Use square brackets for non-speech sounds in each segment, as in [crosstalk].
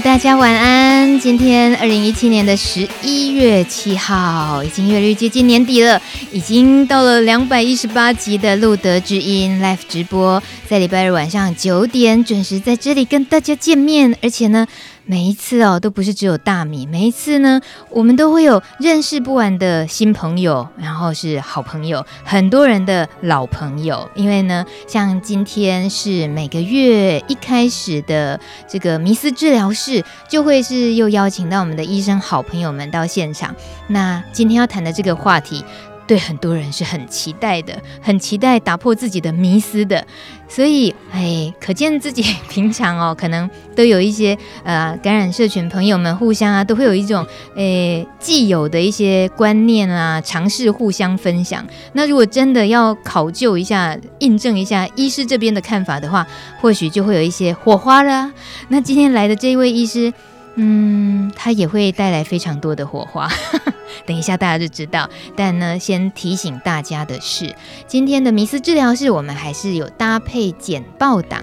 大家晚安。今天二零一七年的十一月七号，已经越来越接近年底了，已经到了两百一十八集的路德之音 Live 直播，在礼拜日晚上九点准时在这里跟大家见面，而且呢。每一次哦，都不是只有大米。每一次呢，我们都会有认识不完的新朋友，然后是好朋友，很多人的老朋友。因为呢，像今天是每个月一开始的这个迷思治疗室，就会是又邀请到我们的医生好朋友们到现场。那今天要谈的这个话题。对很多人是很期待的，很期待打破自己的迷思的，所以哎，可见自己平常哦，可能都有一些呃感染社群朋友们互相啊，都会有一种诶既有的一些观念啊，尝试互相分享。那如果真的要考究一下、印证一下医师这边的看法的话，或许就会有一些火花了。那今天来的这位医师。嗯，它也会带来非常多的火花，[laughs] 等一下大家就知道。但呢，先提醒大家的是，今天的迷思治疗室我们还是有搭配简报档。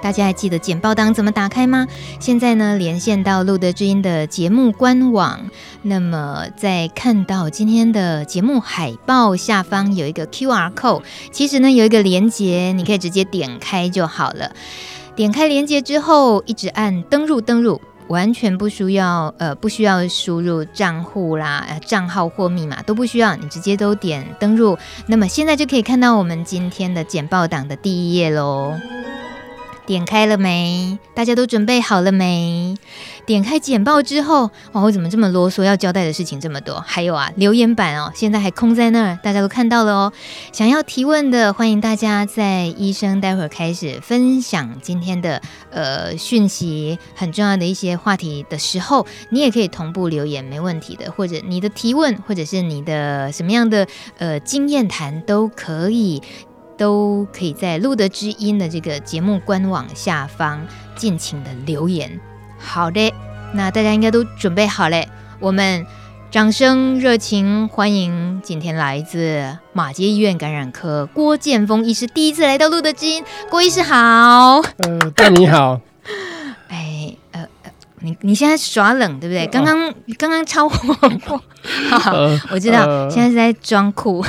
大家还记得简报档怎么打开吗？现在呢，连线到露德知音的节目官网，那么在看到今天的节目海报下方有一个 QR code，其实呢有一个连接，你可以直接点开就好了。点开连接之后，一直按登入登入。完全不需要，呃，不需要输入账户啦、呃、账号或密码都不需要，你直接都点登录。那么现在就可以看到我们今天的简报档的第一页喽。点开了没？大家都准备好了没？点开简报之后，哇，我怎么这么啰嗦？要交代的事情这么多。还有啊，留言板哦，现在还空在那儿，大家都看到了哦。想要提问的，欢迎大家在医生待会儿开始分享今天的呃讯息，很重要的一些话题的时候，你也可以同步留言，没问题的。或者你的提问，或者是你的什么样的呃经验谈都可以。都可以在路德知音的这个节目官网下方尽情的留言。好的，那大家应该都准备好了，我们掌声热情欢迎今天来自马街医院感染科郭建峰医师第一次来到露德知音。郭医师好，呃，大米好。[laughs] 哎，呃，你你现在耍冷对不对？刚刚刚刚超火，[laughs] [laughs] 我知道，呃、现在是在装酷。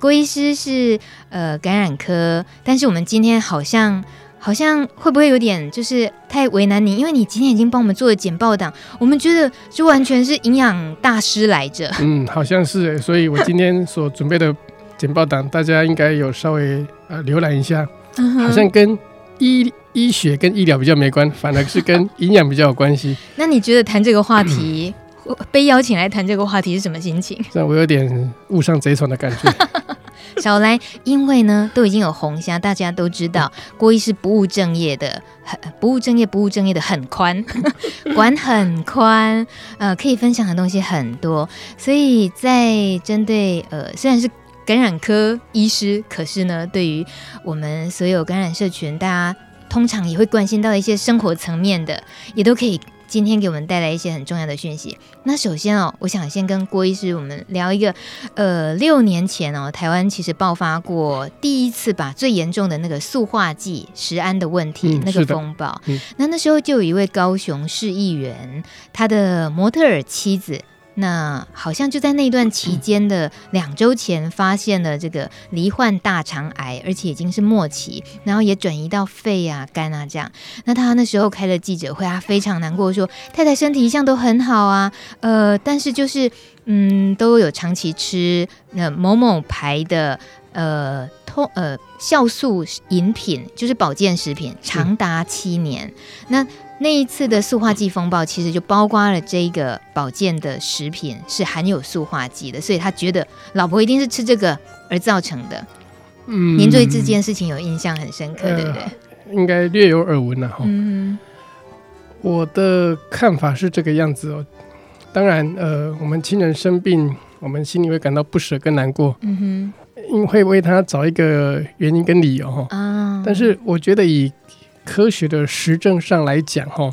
郭医师是呃感染科，但是我们今天好像好像会不会有点就是太为难你？因为你今天已经帮我们做了简报档，我们觉得就完全是营养大师来着。嗯，好像是，所以我今天所准备的简报档，大家应该有稍微呃浏览一下，好像跟医医学跟医疗比较没关，反而是跟营养比较有关系。[laughs] 那你觉得谈这个话题？嗯被邀请来谈这个话题是什么心情？[laughs] 让我有点误上贼船的感觉。[laughs] 少来，因为呢都已经有红虾，大家都知道郭医师不务正业的，很不务正业，不务正业的很宽，[laughs] 管很宽，呃，可以分享的东西很多。所以在针对呃，虽然是感染科医师，可是呢，对于我们所有感染社群，大家通常也会关心到一些生活层面的，也都可以。今天给我们带来一些很重要的讯息。那首先哦，我想先跟郭医师我们聊一个，呃，六年前哦，台湾其实爆发过第一次吧，最严重的那个塑化剂食安的问题，嗯、那个风暴。嗯、那那时候就有一位高雄市议员，他的模特儿妻子。那好像就在那段期间的两周前，发现了这个罹患大肠癌，而且已经是末期，然后也转移到肺啊、肝啊这样。那他那时候开了记者会，他非常难过，说太太身体一向都很好啊，呃，但是就是嗯，都有长期吃那某某牌的呃通呃酵素饮品，就是保健食品，长达七年。那那一次的塑化剂风暴，其实就包括了这个保健的食品是含有塑化剂的，所以他觉得老婆一定是吃这个而造成的。嗯，您对这件事情有印象很深刻，呃、对不对？应该略有耳闻了哈。嗯，我的看法是这个样子哦。当然，呃，我们亲人生病，我们心里会感到不舍跟难过。嗯哼，因为会为他找一个原因跟理由哈。啊，但是我觉得以科学的实证上来讲哈，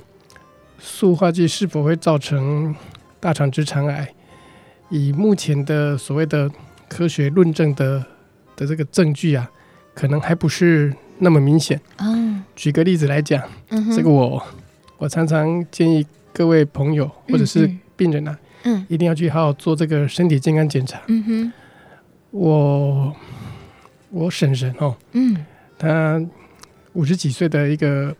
塑化剂是否会造成大肠直肠癌，以目前的所谓的科学论证的的这个证据啊，可能还不是那么明显。嗯，举个例子来讲，嗯，这个我我常常建议各位朋友或者是病人啊，嗯，一定要去好好做这个身体健康检查。嗯哼，我我婶婶哦，嗯，她五十几岁的一个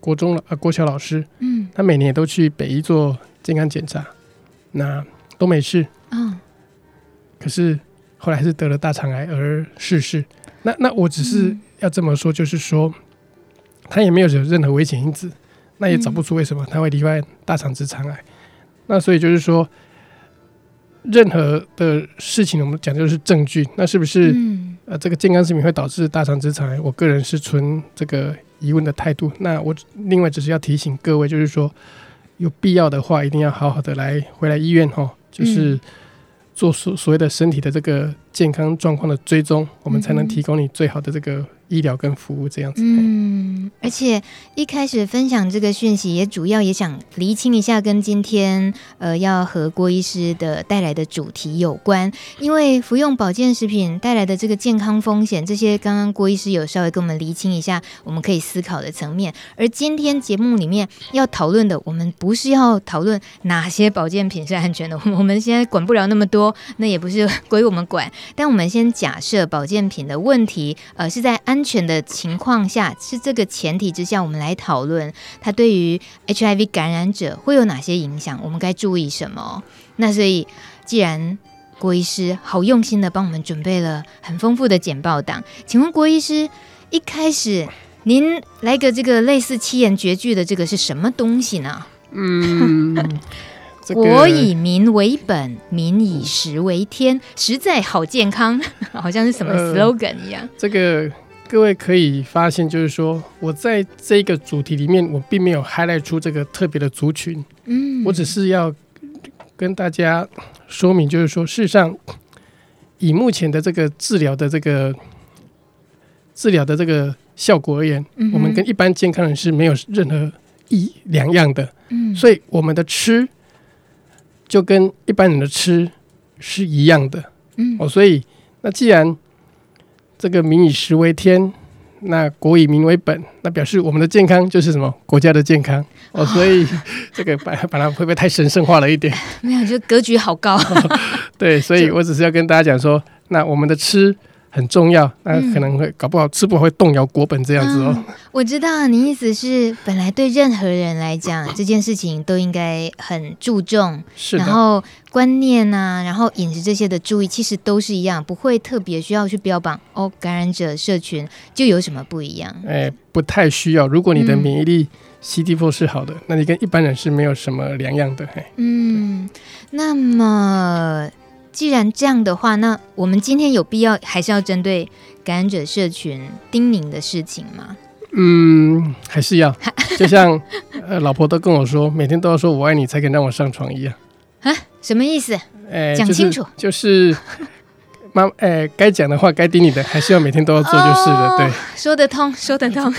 国中了啊国小老师，嗯，她每年也都去北医做健康检查，那都没事。嗯，可是后来还是得了大肠癌而逝世。那那我只是要这么说，就是说，他也没有有任何危险因子，那也找不出为什么他会罹患大肠直肠癌。那所以就是说，任何的事情我们讲就是证据。那是不是呃这个健康食品会导致大肠直肠癌？我个人是存这个疑问的态度。那我另外只是要提醒各位，就是说有必要的话，一定要好好的来回来医院哈，就是。做所所谓的身体的这个健康状况的追踪，我们才能提供你最好的这个医疗跟服务这样子。嗯，而且一开始分享这个讯息，也主要也想厘清一下，跟今天呃要和郭医师的带来的主题有关。因为服用保健食品带来的这个健康风险，这些刚刚郭医师有稍微跟我们厘清一下，我们可以思考的层面。而今天节目里面要讨论的，我们不是要讨论哪些保健品是安全的，我们现在管不了那么多，那也不是归我们管。但我们先假设保健品的问题，呃，是在安。安全的情况下，是这个前提之下，我们来讨论它对于 HIV 感染者会有哪些影响，我们该注意什么？那所以，既然郭医师好用心的帮我们准备了很丰富的简报档，请问郭医师，一开始您来个这个类似七言绝句的这个是什么东西呢？嗯。[laughs] 这个、国以民为本，民以食为天，实在好健康，[laughs] 好像是什么 slogan 一样。呃、这个。各位可以发现，就是说我在这个主题里面，我并没有 highlight 出这个特别的族群。嗯，我只是要跟大家说明，就是说，事实上，以目前的这个治疗的这个治疗的这个效果而言，我们跟一般健康人是没有任何一两样的。嗯，所以我们的吃就跟一般人的吃是一样的。嗯，哦，所以那既然这个民以食为天，那国以民为本，那表示我们的健康就是什么？国家的健康哦，所以 [laughs] 这个把把它会不会太神圣化了一点？[laughs] 没有，就格局好高。[laughs] 对，所以我只是要跟大家讲说，那我们的吃。很重要，那可能会搞不好吃不好会动摇国本这样子哦。嗯、我知道你意思是，本来对任何人来讲，这件事情都应该很注重，是。然后观念呐、啊，然后饮食这些的注意，其实都是一样，不会特别需要去标榜哦。感染者社群就有什么不一样？哎，不太需要。如果你的免疫力 CD4 是好的，嗯、那你跟一般人是没有什么两样的。嘿，嗯，那么。既然这样的话，那我们今天有必要还是要针对感染者社群叮咛的事情吗？嗯，还是要，就像 [laughs] 呃，老婆都跟我说，每天都要说我爱你才肯让我上床一样。啊，什么意思？哎、讲清楚。就是妈，[laughs] 哎，该讲的话，该叮你的，还是要每天都要做就是了。对，说得通，说得通。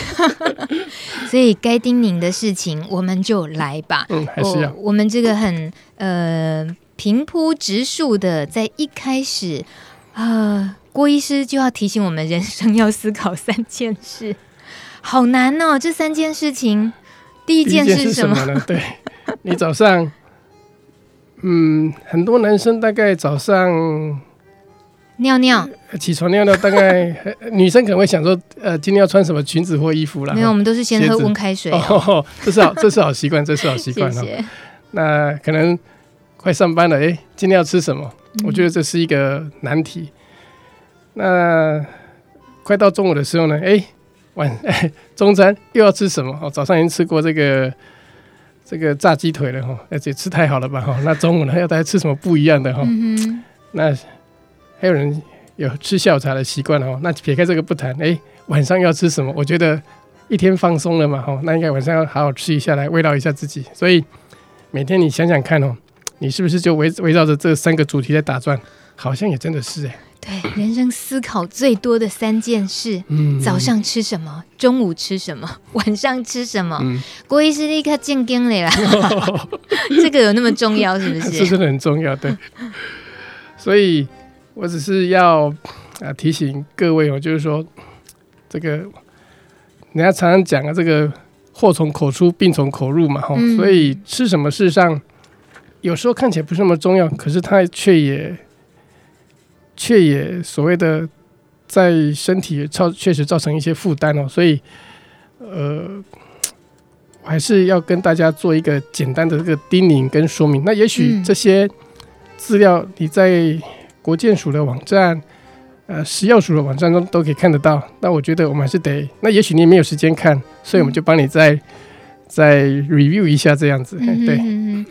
[laughs] 所以该叮咛的事情，我们就来吧。嗯，还是要。我，我们这个很呃。平铺直述的，在一开始，啊、呃，郭医师就要提醒我们，人生要思考三件事，[laughs] 好难哦。这三件事情，第一件事是什么？呢？对，你早上，嗯，很多男生大概早上尿尿，起床尿尿，大概 [laughs] 女生可能会想说，呃，今天要穿什么裙子或衣服啦？没有，我们都是先喝温开水、哦哦。这是好，这是好习惯，这是好习惯 [laughs] 谢谢哦。那可能。快上班了，哎，今天要吃什么？我觉得这是一个难题。那快到中午的时候呢？哎，晚哎 [laughs] 中餐又要吃什么？哦，早上已经吃过这个这个炸鸡腿了哈，而且吃太好了吧哈。那中午呢，要大家吃什么不一样的哈？那还有人有吃下午茶的习惯哦。那撇开这个不谈，哎，晚上要吃什么？我觉得一天放松了嘛哈，那应该晚上要好好吃一下来慰劳一下自己。所以每天你想想看哦。你是不是就围围绕着这三个主题在打转？好像也真的是哎。对，人生思考最多的三件事：嗯，早上吃什么，中午吃什么，[laughs] 晚上吃什么。嗯，郭医师立刻进京了啦，[laughs] 这个有那么重要是不是？[laughs] 这真的很重要，对。所以我只是要啊提醒各位哦，就是说这个人家常常讲啊，这个祸从口出，病从口入嘛。所以吃什么事实上有时候看起来不是那么重要，可是它却也。却也所谓的在身体造确实造成一些负担哦，所以呃，我还是要跟大家做一个简单的这个叮咛跟说明。那也许这些资料你在国建署的网站、呃食药署的网站中都可以看得到。那我觉得我们还是得，那也许你也没有时间看，所以我们就帮你再再 review 一下这样子，对。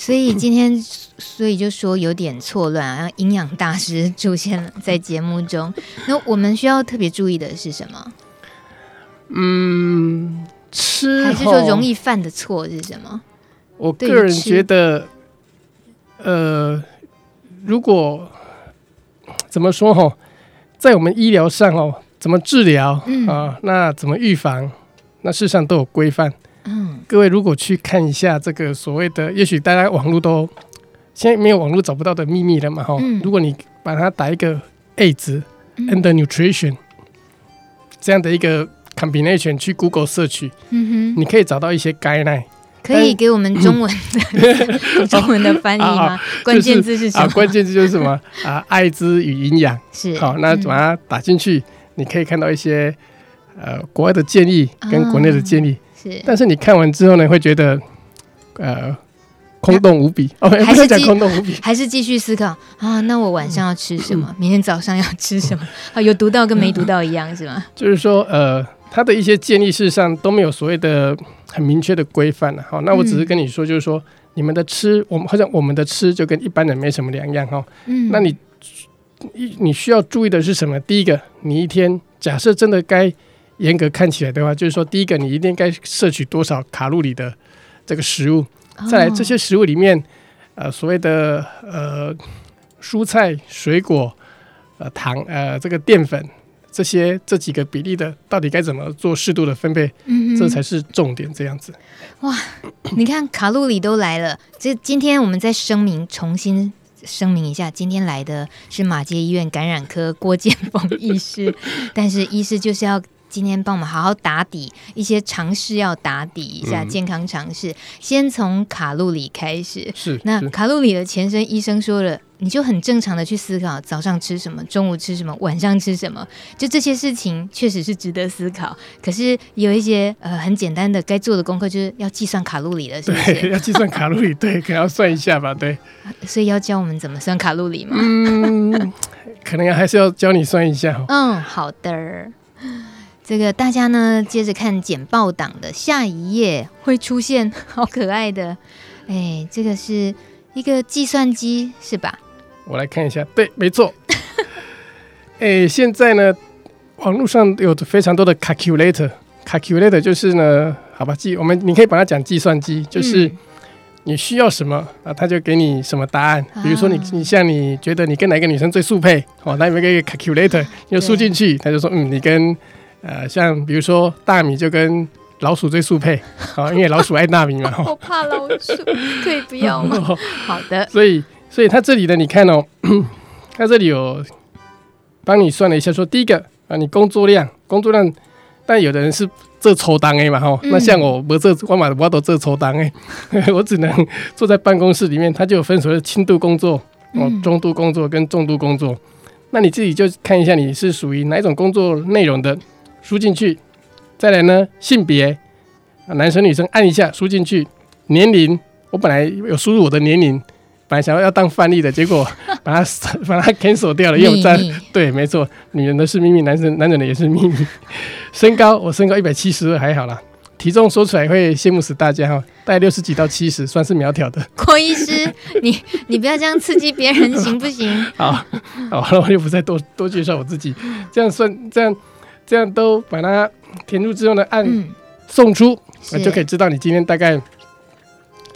所以今天，所以就说有点错乱啊，营养大师出现了在节目中。那我们需要特别注意的是什么？嗯，吃还是说容易犯的错是什么？我个人觉得，呃，如果怎么说哈，在我们医疗上哦，怎么治疗、嗯、啊？那怎么预防？那事实上都有规范。嗯，各位如果去看一下这个所谓的，也许大家网络都现在没有网络找不到的秘密了嘛，哈、嗯。如果你把它打一个 AIDS and nutrition、嗯、这样的一个 combination 去 Google 嗯哼，你可以找到一些 guideline。可以给我们中文的、嗯、[laughs] 中文的翻译吗？啊、关键字是什么？啊，关键字就是什么啊？艾滋与营养是好，那把它打进去、嗯，你可以看到一些呃国外的建议跟国内的建议。哦是，但是你看完之后呢，会觉得，呃，空洞无比。哦，还是讲空洞无比，还是继续思考啊？那我晚上要吃什么？嗯、明天早上要吃什么？[laughs] 啊，有读到跟没读到一样是吗？就是说，呃，他的一些建议事实上都没有所谓的很明确的规范了。好，那我只是跟你说，就是说，你们的吃，我们好像我们的吃就跟一般人没什么两样哈。嗯，那你你你需要注意的是什么？第一个，你一天假设真的该。严格看起来的话，就是说，第一个你一定该摄取多少卡路里的这个食物，再来这些食物里面，呃，所谓的呃蔬菜、水果、呃糖、呃这个淀粉这些这几个比例的，到底该怎么做适度的分配？嗯，这才是重点。这样子，哇，你看卡路里都来了，这今天我们再声明，重新声明一下，今天来的是马街医院感染科郭建峰医师，[laughs] 但是医师就是要。今天帮我们好好打底一些尝试，要打底一下健康尝试。嗯、先从卡路里开始。是。那卡路里的前身，医生说了，你就很正常的去思考，早上吃什么，中午吃什么，晚上吃什么，就这些事情确实是值得思考。可是有一些呃很简单的该做的功课，就是要计算卡路里了，是不是？[laughs] 要计算卡路里，对，可能要算一下吧，对。所以要教我们怎么算卡路里吗？嗯，可能还是要教你算一下。嗯，好的。这个大家呢，接着看简报档的下一页会出现好可爱的，哎，这个是一个计算机是吧？我来看一下，对，没错。[laughs] 哎，现在呢，网络上有非常多的 calculator，calculator 就是呢，好吧，计我们你可以把它讲计算机，就是你需要什么啊，他就给你什么答案。比如说你你像你觉得你跟哪个女生最速配，哦，那有一个 calculator，你就输进去，他就说嗯，你跟呃，像比如说大米就跟老鼠最速配，啊，[laughs] 因为老鼠爱大米嘛。[laughs] 我怕老鼠，可以不要吗？[laughs] 好的。所以，所以它这里的你看哦，[clears throat] 它这里有帮你算了一下说，说第一个啊，你工作量，工作量，但有的人是这抽单诶嘛，哈、嗯，那像我我这我嘛我都这抽单诶，我只能坐在办公室里面，它就有分所谓的轻度工作、哦中度工作跟重度工作，嗯、那你自己就看一下你是属于哪一种工作内容的。输进去，再来呢？性别，男生女生按一下输进去。年龄，我本来有输入我的年龄，本来想要要当范例的，结果 [laughs] 把它把它 cancel 掉了。因为我在对，没错，女人的是秘密，男生男人的也是秘密。[laughs] 身高，我身高一百七十二，还好啦。体重说出来会羡慕死大家哈，大概六十几到七十，算是苗条的。[laughs] 郭医师，你你不要这样刺激别人，行不行？好，好，那我就不再多多介绍我自己，这样算这样。这样都把它填入之后呢，按送出，嗯、就可以知道你今天大概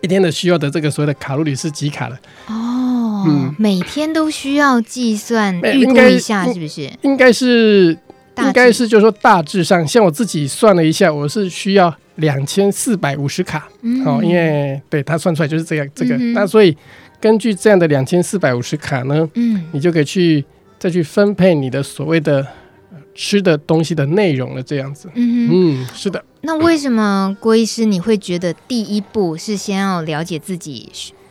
一天的需要的这个所谓的卡路里是几卡了。哦，嗯，每天都需要计算预估一下，是不是？应该是，应该是，就是说大致上，像我自己算了一下，我是需要两千四百五十卡。嗯，哦，因为对他算出来就是这样，这个，嗯、那所以根据这样的两千四百五十卡呢，嗯，你就可以去再去分配你的所谓的。吃的东西的内容了，这样子。嗯嗯，是的。那为什么郭医师你会觉得第一步是先要了解自己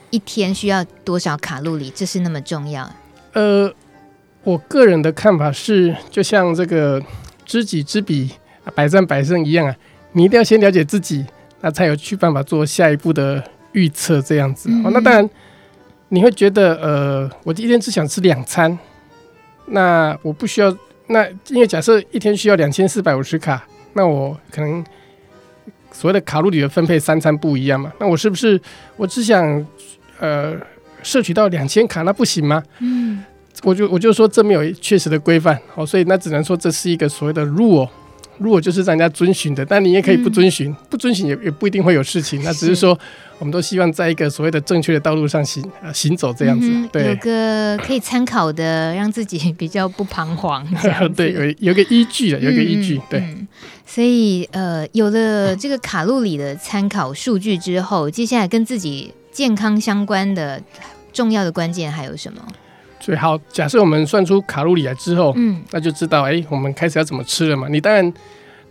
一天需要多少卡路里，这是那么重要？呃，我个人的看法是，就像这个知己知彼，百战百胜一样啊，你一定要先了解自己，那才有去办法做下一步的预测，这样子。嗯、哦，那当然你会觉得，呃，我一天只想吃两餐，那我不需要。那因为假设一天需要两千四百五十卡，那我可能所谓的卡路里的分配三餐不一样嘛？那我是不是我只想呃摄取到两千卡，那不行吗？嗯，我就我就说这没有确实的规范，好，所以那只能说这是一个所谓的 rule。如果就是让人家遵循的，但你也可以不遵循，嗯、不遵循也也不一定会有事情。那只是说，我们都希望在一个所谓的正确的道路上行啊行走这样子。嗯、对，有个可以参考的，让自己比较不彷徨。[laughs] 对，有有个依据的，有个依据。对，嗯、所以呃，有了这个卡路里的参考数据之后，接下来跟自己健康相关的重要的关键还有什么？最好假设我们算出卡路里来之后，嗯，那就知道哎、欸，我们开始要怎么吃了嘛。你当然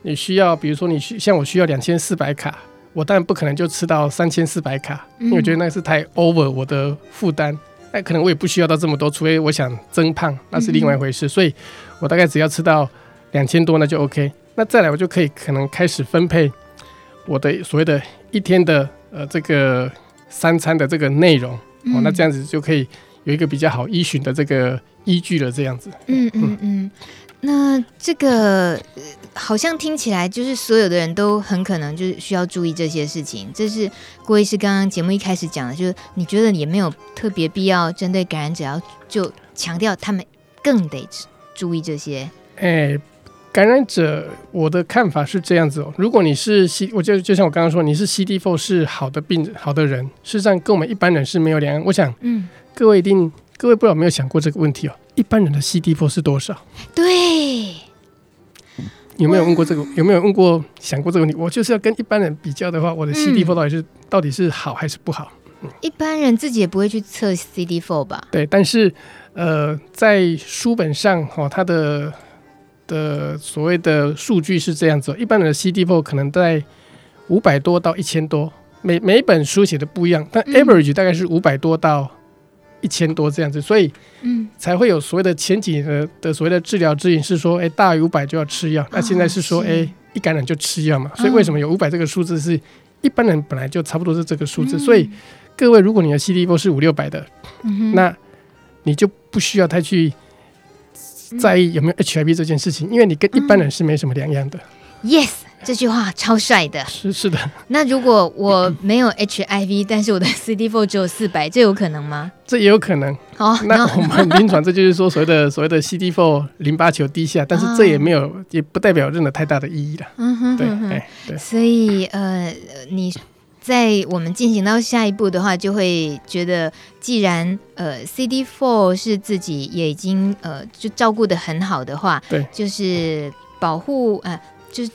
你需要，比如说你需像我需要两千四百卡，我当然不可能就吃到三千四百卡，嗯、因为我觉得那是太 over 我的负担。那可能我也不需要到这么多，除非我想增胖，那是另外一回事。嗯、所以我大概只要吃到两千多，那就 OK。那再来我就可以可能开始分配我的所谓的一天的呃这个三餐的这个内容，嗯、哦，那这样子就可以。有一个比较好依循的这个依据了，这样子。嗯嗯嗯，那这个好像听起来就是所有的人都很可能就是需要注意这些事情。这是郭医师刚刚节目一开始讲的，就是你觉得也没有特别必要针对感染者要就强调他们更得注意这些。哎。感染者，我的看法是这样子哦。如果你是 C，我就就像我刚刚说，你是 CD4 是好的病好的人，事实上跟我们一般人是没有两样。我想，嗯，各位一定各位不知道有没有想过这个问题哦。一般人的 CD4 是多少？对，有没有问过这个？有没有问过想过这个问题？我就是要跟一般人比较的话，我的 CD4 到底是、嗯、到底是好还是不好？嗯、一般人自己也不会去测 CD four 吧？对，但是呃，在书本上哦，它的。的所谓的数据是这样子，一般人的 CD four 可能在五百多到一千多，每每本书写的不一样，但 average 大概是五百多到一千多这样子，所以嗯，才会有所谓的前几年的的所谓的治疗指引是说，哎，大于五百就要吃药，那现在是说，哎，一感染就吃药嘛，所以为什么有五百这个数字是一般人本来就差不多是这个数字，所以各位如果你的 CD4 是五六百的，那你就不需要太去。在意有没有 HIV 这件事情，因为你跟一般人是没什么两样的。嗯、yes，这句话超帅的。是是的。那如果我没有 HIV，[laughs] 但是我的 CD4 只有四百，这有可能吗？这也有可能。哦，那我们临床这就是说所谓的 [laughs] 所谓的 CD4 淋巴球低下，但是这也没有，也不代表任何太大的意义了。嗯哼，对，哎，对。所以呃，你。在我们进行到下一步的话，就会觉得，既然呃 CD4 是自己也已经呃就照顾的很好的话，对，就是保护呃，就是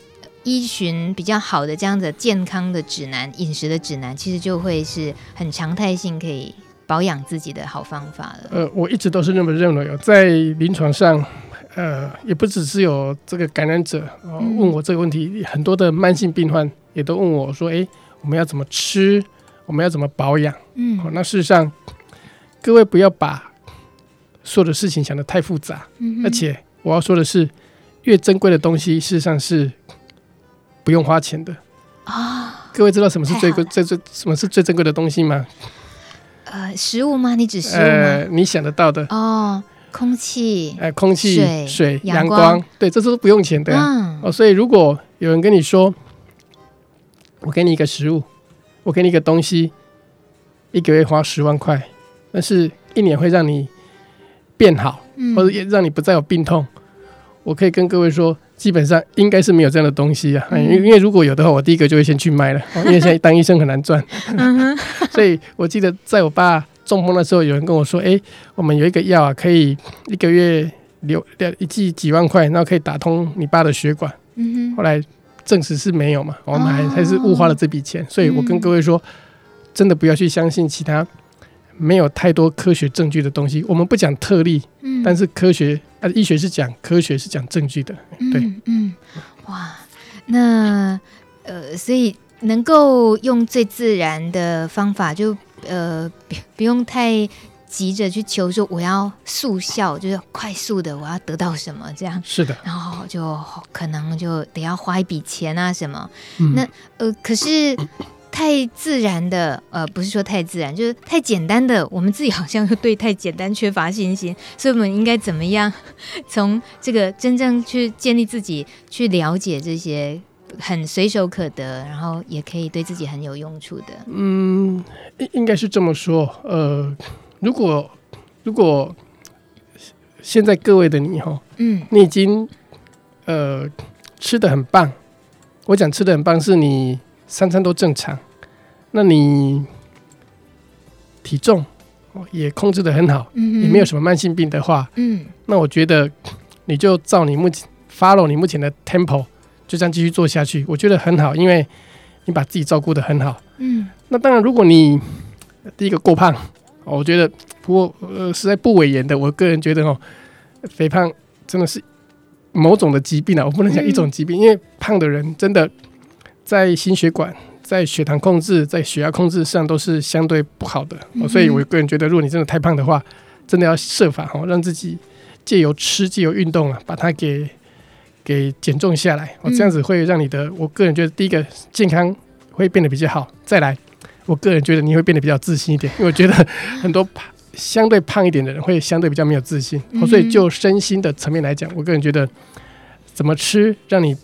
依循比较好的这样子健康的指南、饮食的指南，其实就会是很常态性可以保养自己的好方法了。呃，我一直都是那么认为哦，在临床上，呃，也不只是有这个感染者哦问我这个问题，嗯、很多的慢性病患也都问我说，哎。我们要怎么吃？我们要怎么保养？嗯，好，那事实上，各位不要把所有的事情想得太复杂。嗯，而且我要说的是，越珍贵的东西，事实上是不用花钱的啊。哦，各位知道什么是最贵、最最什么是最珍贵的东西吗？呃，食物吗？你指食物吗？呃，你想得到的哦，空气，呃，空气、水、水、阳光，光，对，这都是不用钱的。嗯，哦，所以如果有人跟你说，我给你一个食物，我给你一个东西，一个月花十万块，但是一年会让你变好，嗯、或者也让你不再有病痛。我可以跟各位说，基本上应该是没有这样的东西啊。因为因为如果有的话，我第一个就会先去卖了。[laughs] 因为现在当医生很难赚，[laughs] 所以我记得在我爸中风的时候，有人跟我说：“哎，我们有一个药啊，可以一个月流一剂几万块，然后可以打通你爸的血管。”后来证实是没有嘛，我们还还是误花了这笔钱。所以我跟各位说，真的不要去相信其他。没有太多科学证据的东西，我们不讲特例，嗯，但是科学啊，医学是讲科学，是讲证据的，对，嗯，嗯，哇，那呃，所以能够用最自然的方法，就呃，不不用太急着去求说我要速效，就是快速的我要得到什么这样，是的，然后就可能就得要花一笔钱啊什么，嗯、那呃，可是。太自然的，呃，不是说太自然，就是太简单的，我们自己好像对太简单缺乏信心，所以我们应该怎么样从这个真正去建立自己，去了解这些很随手可得，然后也可以对自己很有用处的。嗯，应应该是这么说。呃，如果如果现在各位的你哈，嗯，你已经呃吃的很棒，我讲吃的很棒是你。三餐都正常，那你体重也控制的很好，嗯，也没有什么慢性病的话，嗯，那我觉得你就照你目前 follow 你目前的 tempo，就这样继续做下去，我觉得很好，因为你把自己照顾的很好，嗯，那当然如果你第一个过胖，我觉得不过呃实在不讳言的，我个人觉得哦，肥胖真的是某种的疾病啊，我不能讲一种疾病，嗯，因为胖的人真的。在心血管、在血糖控制、在血压控制上都是相对不好的，嗯、所以我个人觉得，如果你真的太胖的话，真的要设法哈，让自己借由吃、借由运动啊，把它给给减重下来。哦，这样子会让你的，我个人觉得，第一个健康会变得比较好。再来，我个人觉得你会变得比较自信一点，因为我觉得很多胖、相对胖一点的人会相对比较没有自信。哦，所以就身心的层面来讲，我个人觉得怎么吃让你。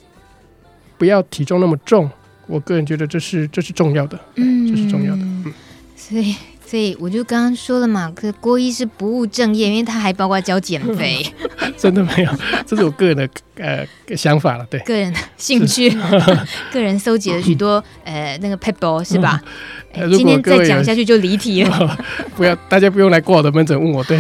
不要体重那么重，我个人觉得这是这是重要的，嗯，这是重要的。嗯，所以所以我就刚刚说了嘛，可郭一是不务正业，因为他还包括教减肥，[laughs] 真的没有，这是我个人的呃想法了，对，个人的兴趣，[laughs] 个人搜集了许多 [laughs] 呃那个撇步是吧？欸、今天再讲下去就离题了，哦，[laughs] 不要大家不用来挂我的门诊问我，对。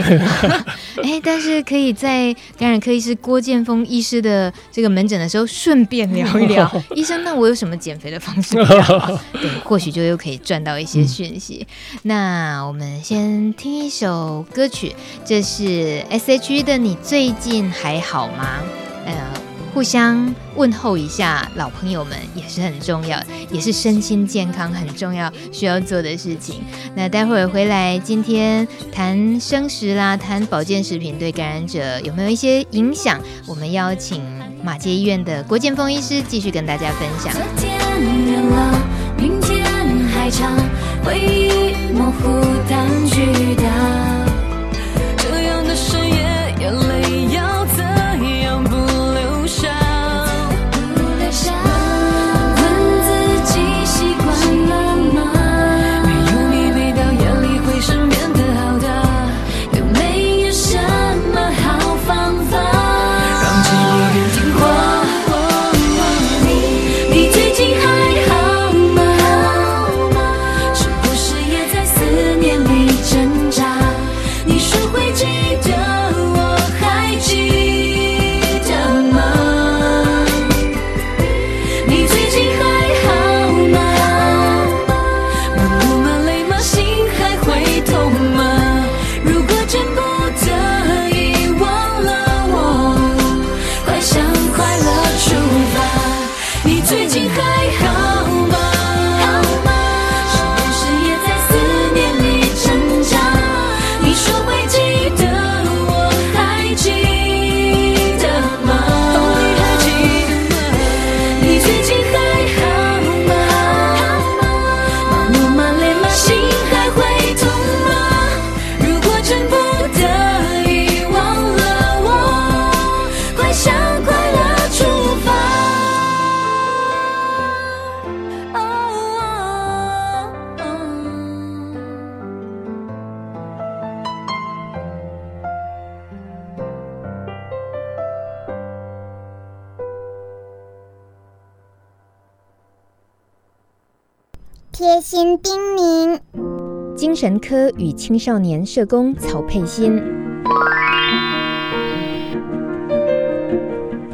哎，但是可以在感染科医师郭建峰医师的这个门诊的时候，顺便聊一聊，哦、医生，那我有什么减肥的方式？哦、对，或许就又可以赚到一些讯息。嗯、那我们先听一首歌曲，这是 S.H.E 的《你最近还好吗》？呃。互相问候一下，老朋友们也是很重要，也是身心健康很重要需要做的事情。那待会儿回来，今天谈生食啦，谈保健食品对感染者有没有一些影响？我们邀请马街医院的郭建峰医师继续跟大家分享。明天还长，回忆模糊淡去的，心叮咛。精神科与青少年社工曹佩欣，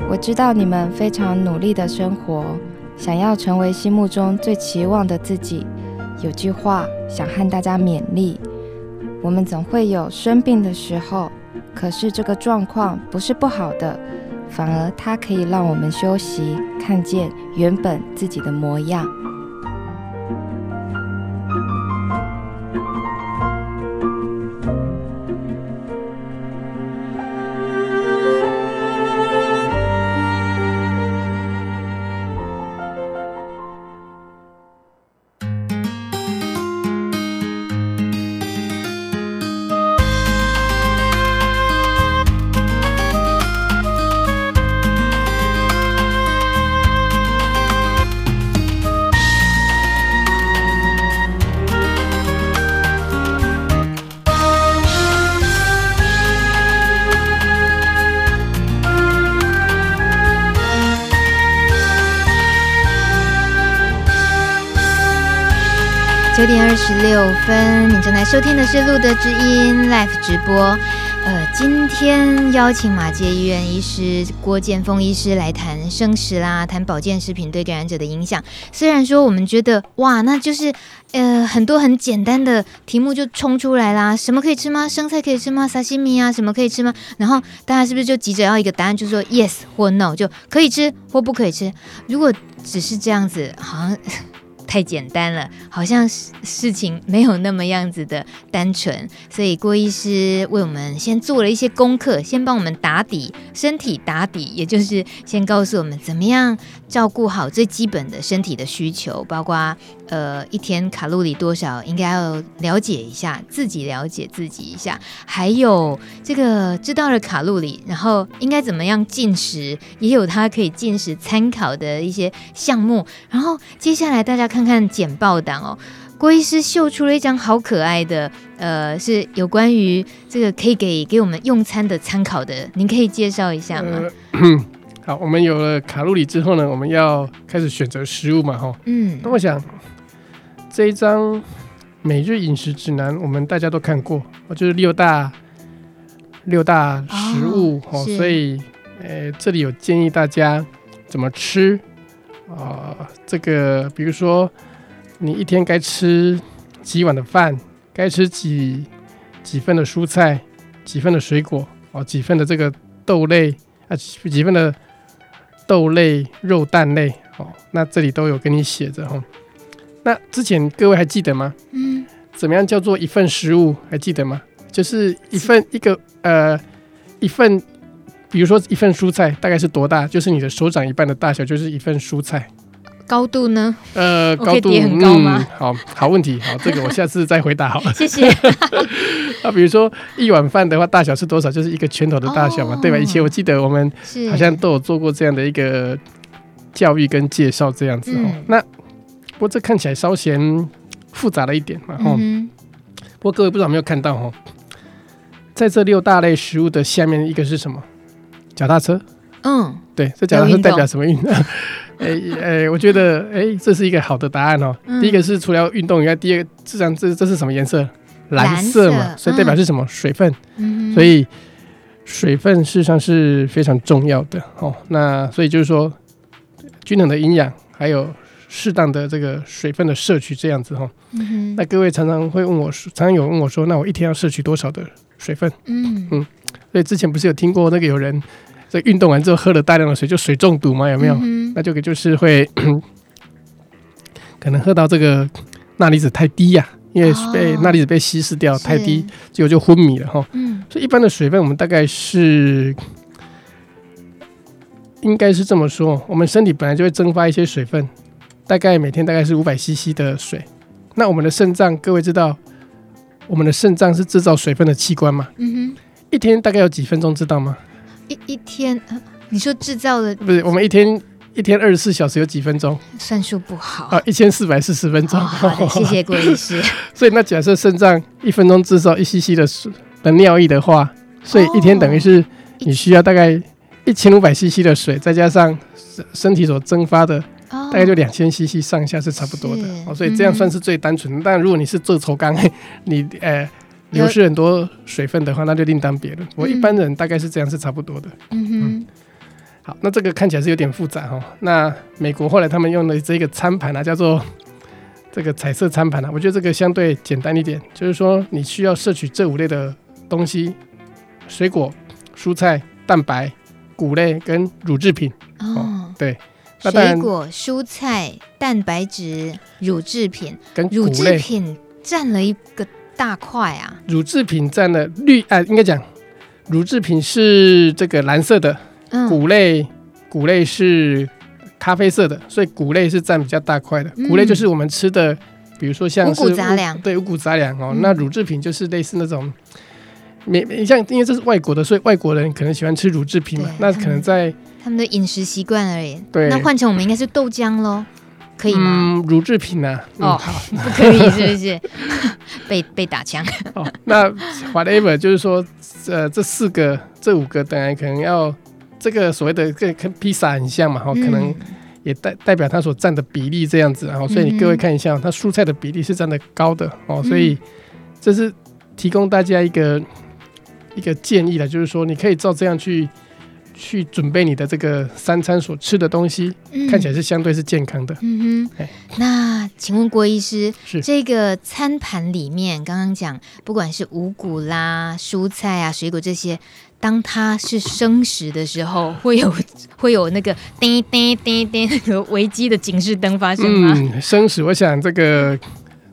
我知道你们非常努力的生活，想要成为心目中最期望的自己。有句话想和大家勉励：我们总会有生病的时候，可是这个状况不是不好的。反而，它可以让我们休息，看见原本自己的模样。分，你正在收听的是路德之音 Live 直播。呃，今天邀请马偕医院医师郭建峰医师来谈生食啦，谈保健食品对感染者的影响。虽然说我们觉得哇，那就是呃很多很简单的题目就冲出来啦，什么可以吃吗？生菜可以吃吗？沙西米啊，什么可以吃吗？然后大家是不是就急着要一个答案，就说 yes 或 no，就可以吃或不可以吃？如果只是这样子，好像。太简单了，好像事情没有那么样子的单纯，所以郭医师为我们先做了一些功课，先帮我们打底，身体打底，也就是先告诉我们怎么样照顾好最基本的身体的需求，包括呃一天卡路里多少，应该要了解一下，自己了解自己一下，还有这个知道了卡路里，然后应该怎么样进食，也有他可以进食参考的一些项目，然后接下来大家看。看看简报档哦，郭医师秀出了一张好可爱的，呃，是有关于这个可以给给我们用餐的参考的，您可以介绍一下吗？呃，[clears throat] 好，我们有了卡路里之后呢，我们要开始选择食物嘛，哈，嗯，那我想这一张每日饮食指南，我们大家都看过，就是六大六大食物哦，所以呃，这里有建议大家怎么吃。啊、呃，这个比如说，你一天该吃几碗的饭，该吃几几份的蔬菜，几份的水果，哦，几份的这个豆类啊，几几份的豆类、肉蛋类，哦，那这里都有跟你写着哈、哦。那之前各位还记得吗？嗯，怎么样叫做一份食物？还记得吗？就是一份一个呃一份。比如说一份蔬菜大概是多大？就是你的手掌一半的大小，就是一份蔬菜。高度呢？呃，高度很高吗？嗯、好好问题，好，这个我下次再回答好了。[laughs] 谢谢。[laughs] 那，比如说一碗饭的话，大小是多少？就是一个拳头的大小嘛，哦、对吧？以前我记得我们好像都有做过这样的一个教育跟介绍，这样子哦。嗯、那不过这看起来稍嫌复杂了一点嘛，哈、嗯。不过各位不知道有没有看到哦，在这六大类食物的下面一个是什么？脚踏车，嗯，对，这脚踏车代表什么运动？[laughs] 哎哎、我觉得哎、欸，这是一个好的答案哦。嗯、第一个是除了运动以外，第二个，自然这这是什么颜色？蓝色嘛，色所以代表是什么？嗯、水分。嗯，所以水分事实上是非常重要的哦。那所以就是说，均衡的营养，还有适当的这个水分的摄取，这样子哈、哦。嗯哼，那各位常常会问我，常常有问我说，那我一天要摄取多少的水分？嗯嗯，所以之前不是有听过那个有人。在运动完之后喝了大量的水，就水中毒吗？有没有？嗯、那就给就是会 [clears throat] 可能喝到这个钠离子太低呀、啊，因为被钠离子被稀释掉、哦、太低，结果就昏迷了哈。嗯，所以一般的水分，我们大概是应该是这么说：我们身体本来就会蒸发一些水分，大概每天大概是五百 CC 的水。那我们的肾脏，各位知道，我们的肾脏是制造水分的器官嘛？嗯哼，一天大概有几分钟，知道吗？一一天，你说制造的不是我们一天一天二十四小时有几分钟？算数不好啊，一千四百四十分钟。好的，[laughs] 谢谢郭医师。[laughs] 所以那假设肾脏一分钟制造一 cc 的水的尿液的话，所以一天等于是你需要大概一千五百 cc 的水，再加上身体所蒸发的大概就两千 CC 上下是差不多的哦，所以这样算是最单纯的。但如果你是做稠缸，[laughs] 你呃流失很多水分的话，那就另当别论。我一般人大概是这样是差不多的。嗯哼。好，那这个看起来是有点复杂哈。那美国后来他们用的这个餐盘啊，叫做 [laughs] 这个彩色餐盘啊，我觉得这个相对简单一点，就是说你需要摄取这五类的东西：水果、蔬菜、蛋白、谷类跟乳制品。哦，对。水果、蔬菜、蛋白质、乳制品，跟乳制品占了一个大块啊。乳制品占了绿，啊，应该讲乳制品是这个蓝色的，嗯，谷类谷类是咖啡色的，所以谷类是占比较大块的。谷类就是我们吃的，比如说像是五谷杂粮，对，五谷杂粮哦。那乳制品就是类似那种，没像因为这是外国的，所以外国人可能喜欢吃乳制品嘛，那可能在。他们的饮食习惯而已。对，那换成我们应该是豆浆喽，可以吗？嗯，乳制品呢？哦，好，[laughs] 不可以，是不是？[laughs] 被被打枪。[laughs] 哦，那 whatever，就是说，呃，这四个、这五个，当然可能要这个所谓的跟跟披萨很像嘛，哈，可能也代代表它所占的比例这样子，然后，所以你各位看一下，它蔬菜的比例是占的高的哦，所以这是提供大家一个一个建议的，就是说你可以照这样去。去准备你的这个三餐所吃的东西，嗯、看起来是相对是健康的。嗯哼，那请问郭医师，是这个餐盘里面刚刚讲，不管是五谷啦、蔬菜啊、水果这些，当它是生食的时候，会有 [laughs] 会有那个叮叮叮叮那个危机的警示灯发生吗？嗯，生食，我想这个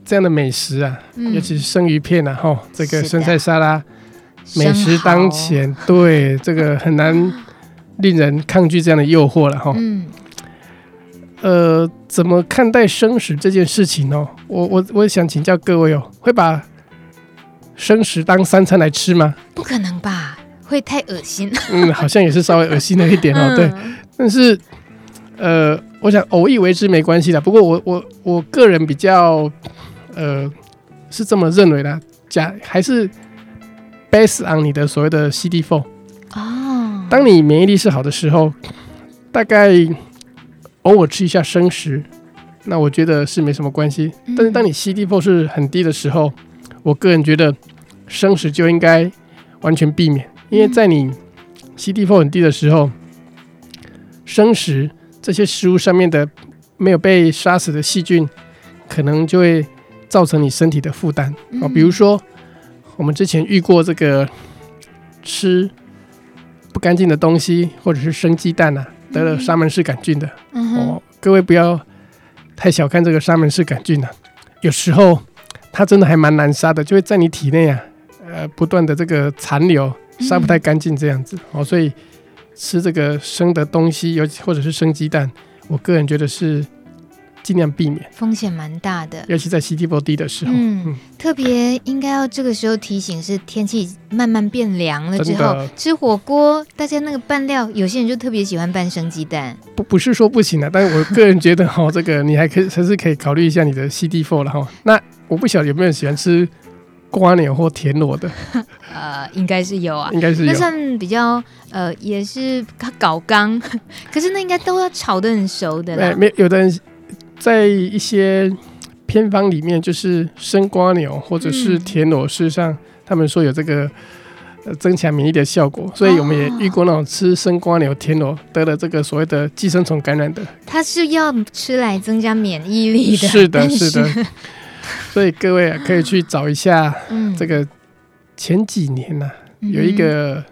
这样的美食啊，嗯、尤其是生鱼片啊，哈，这个生菜沙拉，美食当前，对这个很难。令人抗拒这样的诱惑了哈。嗯。呃，怎么看待生食这件事情呢？我我我想请教各位哦，会把生食当三餐来吃吗？不可能吧，会太恶心。[laughs] 嗯，好像也是稍微恶心了一点哦。对，但是呃，我想偶一为之没关系的。不过我我我个人比较呃是这么认为的，假还是 based on 你的所谓的 CD4。当你免疫力是好的时候，大概偶尔吃一下生食，那我觉得是没什么关系。但是当你 CD4 是很低的时候，我个人觉得生食就应该完全避免，因为在你 CD4 很低的时候，生食这些食物上面的没有被杀死的细菌，可能就会造成你身体的负担啊。比如说，我们之前遇过这个吃。不干净的东西，或者是生鸡蛋啊，得了沙门氏杆菌的、嗯、哦，各位不要太小看这个沙门氏杆菌了、啊，有时候它真的还蛮难杀的，就会在你体内啊，呃，不断的这个残留，杀不太干净这样子、嗯、哦，所以吃这个生的东西，尤其或者是生鸡蛋，我个人觉得是。尽量避免，风险蛮大的，尤其在 CD4D 的时候。嗯，嗯特别应该要这个时候提醒，是天气慢慢变凉了之后，吃火锅，大家那个拌料，有些人就特别喜欢拌生鸡蛋。不，不是说不行的，但是我个人觉得哈，这个你还可以还是可以考虑一下你的 CD4 了哈。那我不晓得有没有人喜欢吃瓜牛或田螺的？[laughs] 呃，应该是有啊，应该是有。那算比较呃，也是搞刚，[laughs] 可是那应该都要炒得很熟的啦。没有的人。在一些偏方里面，就是生瓜牛或者是田螺，事实上他们说有这个呃增强免疫的效果，所以我们也遇过那种吃生瓜牛、田螺得了这个所谓的寄生虫感染的。它是要吃来增加免疫力的。是的，是的。[laughs] 所以各位啊，可以去找一下这个前几年呢、啊，有一个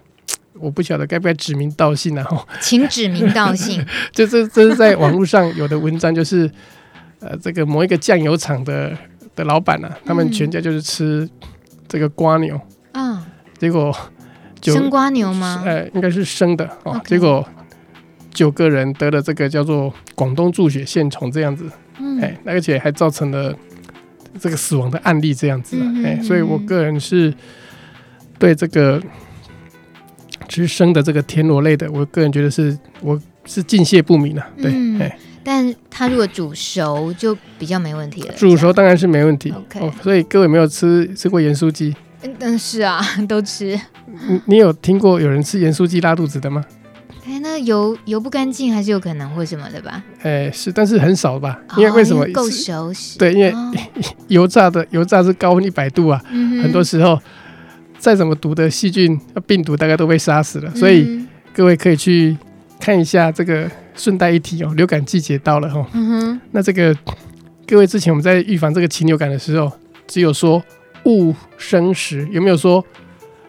我不晓得该不该指名道姓啊，请指名道姓。[laughs] 就这这是在网络上有的文章，就是。呃，这个某一个酱油厂的的老板呢、啊，他们全家就是吃这个瓜牛，嗯，结果生瓜牛吗？呃，应该是生的哦。结果九个人得了这个叫做广东柱血线虫这样子，嗯，哎，而且还造成了这个死亡的案例这样子，嗯、哼哎，所以我个人是对这个吃生的这个田螺类的，我个人觉得是我是敬谢不敏了、啊，对，嗯、哎。但它如果煮熟就比较没问题了。煮熟当然是没问题。OK，哦，所以各位有没有吃吃过盐酥鸡？嗯，是啊，[laughs] 都吃。你你有听过有人吃盐酥鸡拉肚子的吗？哎，那那油油不干净还是有可能或什么的吧？哎，是，但是很少吧？因为为什么？够熟悉。对，因为 [laughs] 油炸的油炸是高温一百度啊，很多时候再怎么毒的细菌、病毒大概都被杀死了。所以各位可以去看一下这个。顺带一提哦，流感季节到了哈。嗯哼。那这个各位之前我们在预防这个禽流感的时候，只有说勿生食，有没有说？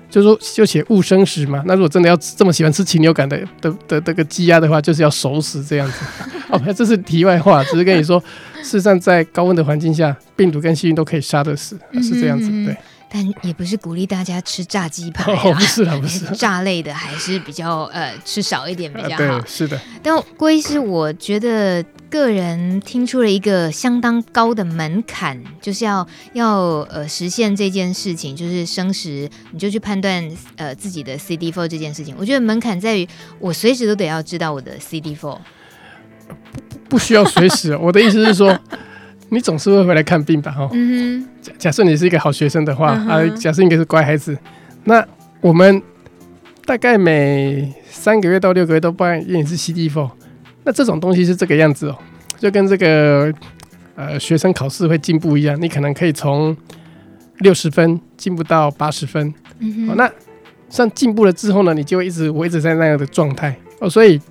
就说就写勿生食嘛。那如果真的要这么喜欢吃禽流感的的的这个鸡鸭的话，就是要熟食这样子。[laughs] 哦，这是题外话，只是跟你说，事实上在高温的环境下，病毒跟细菌都可以杀得死，是这样子。对。但也不是鼓励大家吃炸鸡排，哦，不是啦，不是 [laughs] 炸类的，还是比较呃吃少一点比较好。对，是的。但郭医师，我觉得个人听出了一个相当高的门槛，就是要要呃实现这件事情，就是生食，你就去判断呃自己的 C D four 这件事情。我觉得门槛在于，我随时都得要知道我的 CD4。不需要随时，我的意思是说。你总是会回来看病吧？哦、嗯，假假设你是一个好学生的话，嗯、啊，假设应该是乖孩子，那我们大概每三个月到六个月都帮你验一次 CD4。那这种东西是这个样子哦，就跟这个呃学生考试会进步一样，你可能可以从六十分进步到八十分。嗯、哦，那像进步了之后呢，你就会一直维持在那样的状态哦。所以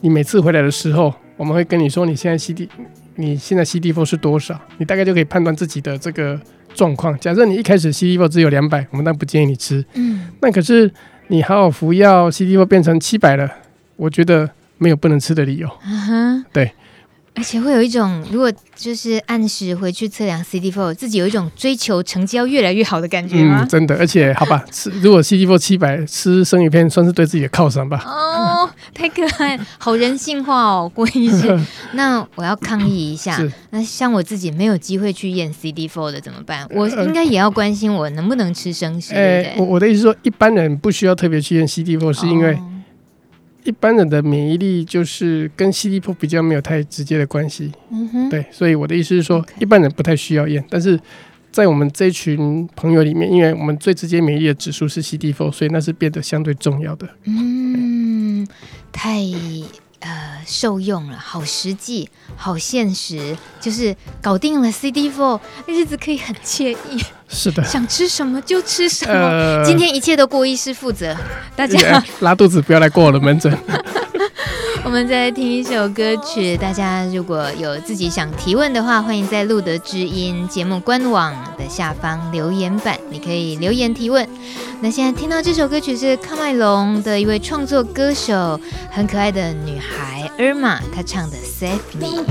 你每次回来的时候，我们会跟你说你现在 CD。你现在 CD4 是多少？你大概就可以判断自己的这个状况。假设你一开始 CD4 只有两百，我们当然不建议你吃。嗯，那可是你好好服药，CD4 变成七百了，我觉得没有不能吃的理由。嗯哼，对。而且会有一种，如果就是按时回去测量 CD4，自己有一种追求成绩要越来越好的感觉吗？嗯，真的。而且，好吧，吃如果 CD4 七百，吃生鱼片算是对自己的犒赏吧。哦，太可爱，好人性化哦，郭医师。[laughs] 那我要抗议一下，那像我自己没有机会去验 CD4 的怎么办？我应该也要关心我能不能吃生食。哎、呃，我我的意思是说，一般人不需要特别去验 CD4，是因为。哦一般人的免疫力就是跟 CD4 比较没有太直接的关系，嗯哼，对，所以我的意思是说，一般人不太需要验，但是在我们这群朋友里面，因为我们最直接免疫力的指数是 CD4，所以那是变得相对重要的。嗯，太。呃，受用了，好实际，好现实，就是搞定了 CD Four，日子可以很惬意。是的，想吃什么就吃什么，呃、今天一切都郭医师负责。大家拉肚子不要来过我的门诊。[laughs] 我们再来听一首歌曲，大家如果有自己想提问的话，欢迎在路德之音节目官网的下方留言板，你可以留言提问。那现在听到这首歌曲是喀麦隆的一位创作歌手，很可爱的女孩 Irma，她唱的《Save Me》。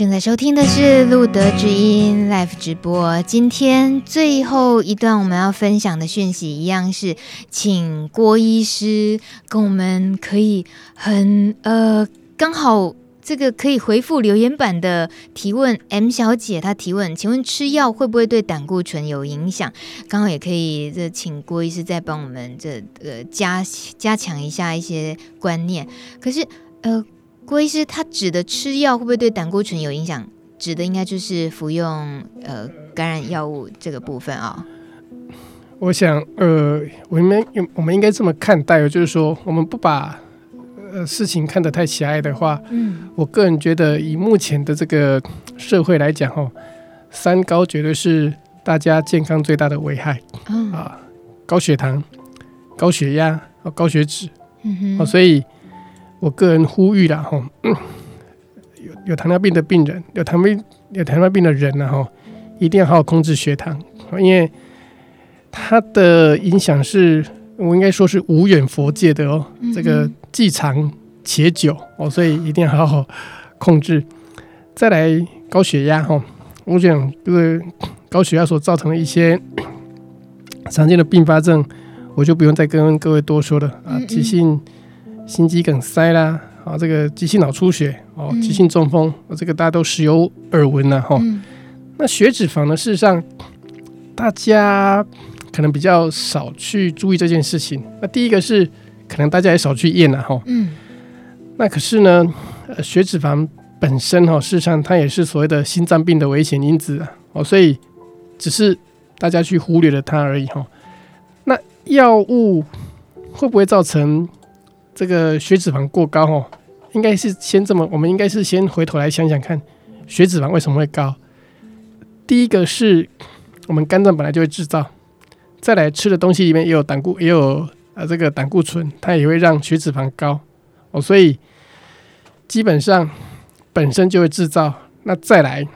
正在收听的是路德之音 Live 直播。今天最后一段我们要分享的讯息，一样是请郭医师跟我们可以很呃刚好这个可以回复留言板的提问。M 小姐她提问，请问吃药会不会对胆固醇有影响？刚好也可以这请郭医师再帮我们这呃加加强一下一些观念。可是呃。郭医师，他指的吃药会不会对胆固醇有影响？指的应该就是服用呃感染药物这个部分啊、哦。我想，呃，我们我们应该这么看待，就是说，我们不把呃事情看得太狭隘的话，嗯，我个人觉得，以目前的这个社会来讲，哦，三高绝对是大家健康最大的危害，嗯、啊，高血糖、高血压、高血脂，嗯哼，哦，所以。我个人呼吁啦，吼，有有糖尿病的病人，有糖病有糖尿病的人呢，吼，一定要好好控制血糖，因为它的影响是，我应该说是无远佛界的哦，这个既长且久哦，所以一定要好好控制。再来高血压，吼，我讲这个高血压所造成的一些 [coughs] 常见的并发症，我就不用再跟各位多说了啊，急性。心肌梗塞啦，啊，这个急性脑出血哦，急性中风，嗯、这个大家都时有耳闻了，哈、嗯。那血脂肪呢？事实上，大家可能比较少去注意这件事情。那第一个是，可能大家也少去验了，哈。嗯。那可是呢，呃，血脂肪本身哈，事实上它也是所谓的心脏病的危险因子啊，哦，所以只是大家去忽略了它而已，哈。那药物会不会造成？这个血脂肪过高哦，应该是先这么，我们应该是先回头来想想看，血脂肪为什么会高？第一个是我们肝脏本来就会制造，再来吃的东西里面也有胆固，也有呃这个胆固醇，它也会让血脂肪高哦，所以基本上本身就会制造，那再来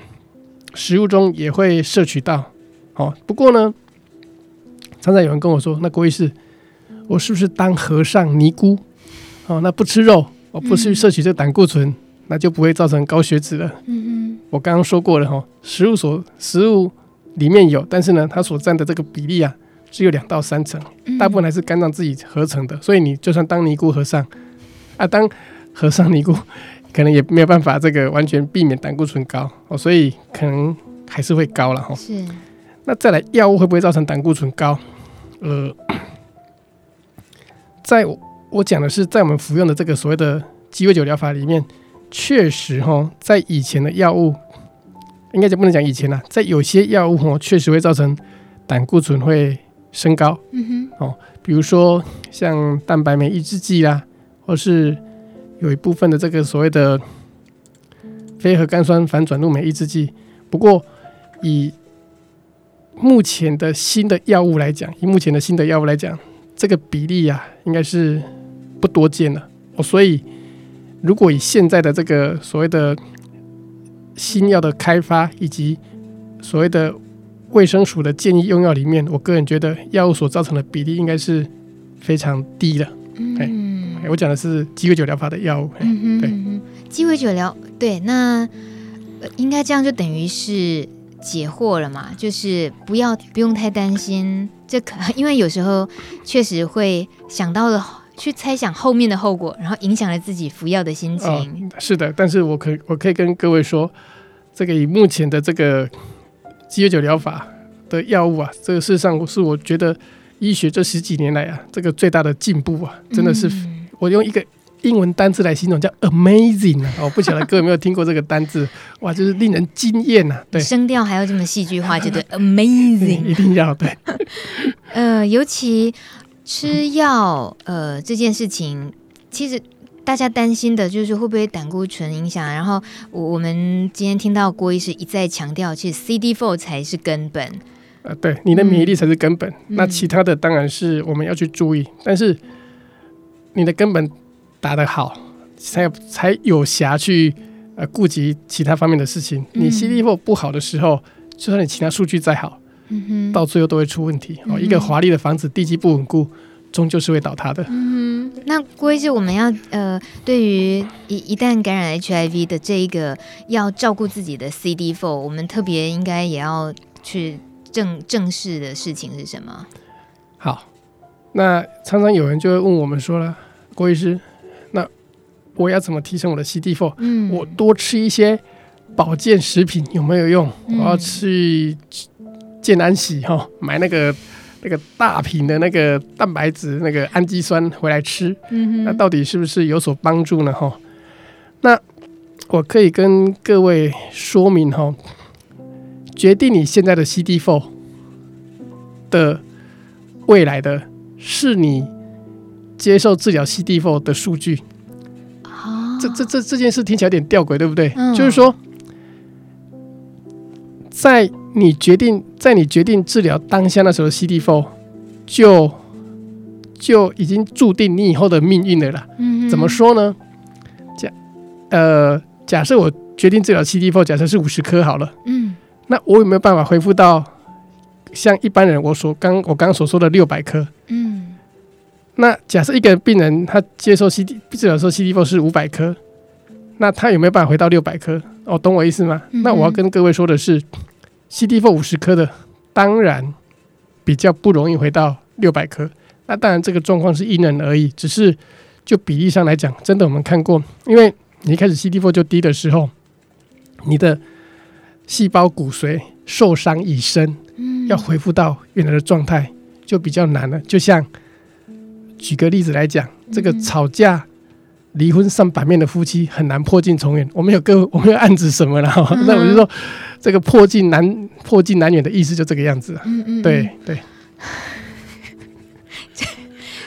食物中也会摄取到哦。不过呢，常常有人跟我说，那郭医师，我是不是当和尚尼姑？哦，那不吃肉，我不去摄取这胆固醇，嗯、那就不会造成高血脂了。嗯嗯，我刚刚说过了哈，食物所食物里面有，但是呢，它所占的这个比例啊，只有两到三成，大部分还是肝脏自己合成的。所以你就算当尼姑和尚啊，当和尚尼姑，可能也没有办法这个完全避免胆固醇高哦，所以可能还是会高了哈。是。那再来，药物会不会造成胆固醇高？呃，[coughs] 在。我讲的是在我们服用的这个所谓的鸡尾酒疗法里面，确实哈，在以前的药物，应该就不能讲以前了，在有些药物哈，确实会造成胆固醇会升高。嗯哼，哦，比如说像蛋白酶抑制剂啦，或是有一部分的这个所谓的非核苷酸反转录酶抑制剂。不过以目前的新的药物来讲，以目前的新的药物来讲，这个比例呀、啊，应该是。不多见了哦，所以如果以现在的这个所谓的新药的开发，以及所谓的卫生署的建议用药里面，我个人觉得药物所造成的比例应该是非常低的。嗯，我讲的是鸡尾酒疗法的药物。嗯对，鸡尾酒疗对，那应该这样就等于是解惑了嘛？就是不要不用太担心，这可 [laughs] 因为有时候确实会想到了。去猜想后面的后果，然后影响了自己服药的心情。哦，是的，但是我可我可以跟各位说，这个以目前的这个鸡尾酒疗法的药物啊，这个事实上是我觉得医学这十几年来啊，这个最大的进步啊，真的是、嗯、我用一个英文单词来形容，叫 amazing 啊！我不晓得各位有没有听过这个单字？哇，就是令人惊艳呐！对，声调还要这么戏剧化，觉得 [laughs] amazing，一定要对。[laughs] 呃，尤其。吃药，呃，这件事情其实大家担心的就是会不会胆固醇影响。然后我我们今天听到郭医师一再强调，其实 CD4 才是根本。呃，对，你的免疫力才是根本。嗯、那其他的当然是我们要去注意，嗯、但是你的根本打得好，才有才有暇去呃顾及其他方面的事情。嗯、你 CD4 不好的时候，就算你其他数据再好。嗯哼，到最后都会出问题哦。一个华丽的房子，地基不稳固，终究是会倒塌的。嗯哼，那郭医师，我们要呃，对于一一旦感染 HIV 的这一个要照顾自己的 CD4，我们特别应该也要去正正视的事情是什么？好，那常常有人就会问我们说了，郭医师，那我要怎么提升我的 CD4？嗯，我多吃一些保健食品有没有用？嗯、我要去健安喜哈，买那个。那个大瓶的那个蛋白质，那个氨基酸回来吃，嗯，那到底是不是有所帮助呢？哈，那我可以跟各位说明哈，决定你现在的 CD4 的未来的是你接受治疗 CD4 的数据。哦，这这这这件事听起来有点吊诡，对不对？嗯，就是说，在你决定在你决定治疗当下那时候，CD4 就就已经注定你以后的命运了啦。嗯，怎么说呢？假呃，假设我决定治疗 CD4，假设是五十颗好了。嗯，那我有没有办法恢复到像一般人我所刚我刚刚所说的六百颗？嗯，那假设一个病人他接受 CD 治疗的时候，CD4 是五百颗，那他有没有办法回到六百颗？哦，懂我意思吗？嗯、那我要跟各位说的是。CD4 五十颗的，当然比较不容易回到六百颗。那当然这个状况是因人而异，只是就比例上来讲，真的我们看过，因为你一开始 CD4 就低的时候，你的细胞骨髓受伤已深，要恢复到原来的状态就比较难了。就像举个例子来讲，这个吵架。离婚上版面的夫妻很难破镜重圆。我们有个，我们有案子什么了？嗯、[laughs] 那我就说，这个破镜难破镜难圆的意思就这个样子。嗯嗯，对对。[laughs]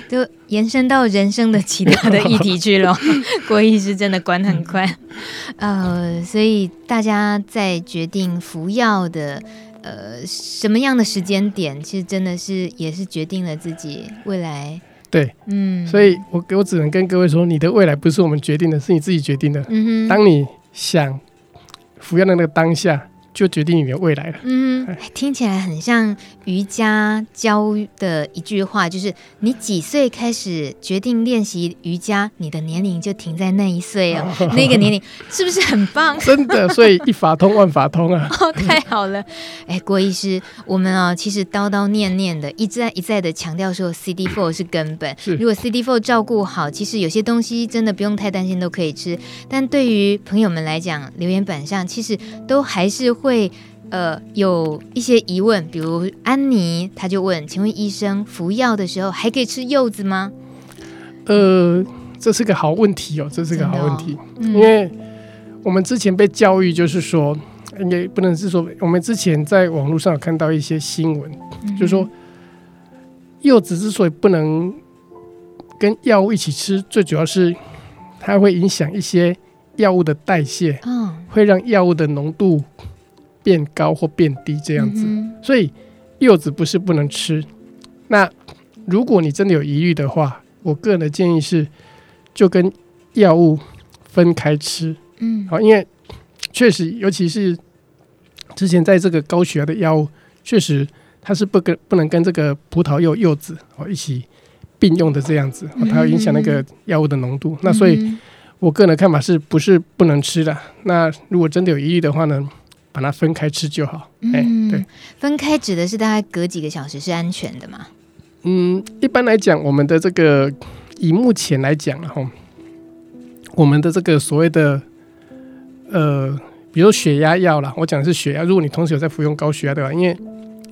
就延伸到人生的其他的议题去了。郭医师真的管很宽。呃，所以大家在决定服药的呃什么样的时间点，其实真的是也是决定了自己未来。对，嗯，所以我我只能跟各位说，你的未来不是我们决定的，是你自己决定的。当你想服药的那个当下。就决定你的未来了。嗯，听起来很像瑜伽教的一句话，就是你几岁开始决定练习瑜伽，你的年龄就停在那一岁哦。那个年龄是不是很棒？[laughs] 真的，所以一法通万法通啊！[laughs] 哦，太好了。哎，郭医师，我们啊，其实叨叨念念的，一再一再的强调说，CD4 是根本。是，如果 CD4 照顾好，其实有些东西真的不用太担心，都可以吃。但对于朋友们来讲，留言板上其实都还是会。会呃有一些疑问，比如安妮，她就问：“请问医生，服药的时候还可以吃柚子吗？”呃，这是个好问题哦，这是个好问题，哦嗯、因为我们之前被教育就是说，应该不能是说，我们之前在网络上有看到一些新闻，嗯、就是说柚子之所以不能跟药物一起吃，最主要是它会影响一些药物的代谢，嗯、会让药物的浓度。变高或变低这样子，嗯、所以柚子不是不能吃。那如果你真的有疑虑的话，我个人的建议是，就跟药物分开吃。嗯，好，因为确实，尤其是之前在这个高血压的药物，确实它是不跟不能跟这个葡萄柚柚子哦一起并用的这样子，它会影响那个药物的浓度。嗯、那所以，我个人的看法是不是不能吃的？那如果真的有疑虑的话呢？把它分开吃就好。哎、嗯，对，分开指的是大概隔几个小时是安全的嘛？嗯，一般来讲，我们的这个以目前来讲，哈，我们的这个所谓的呃，比如血压药啦，我讲的是血压。如果你同时有在服用高血压的话，因为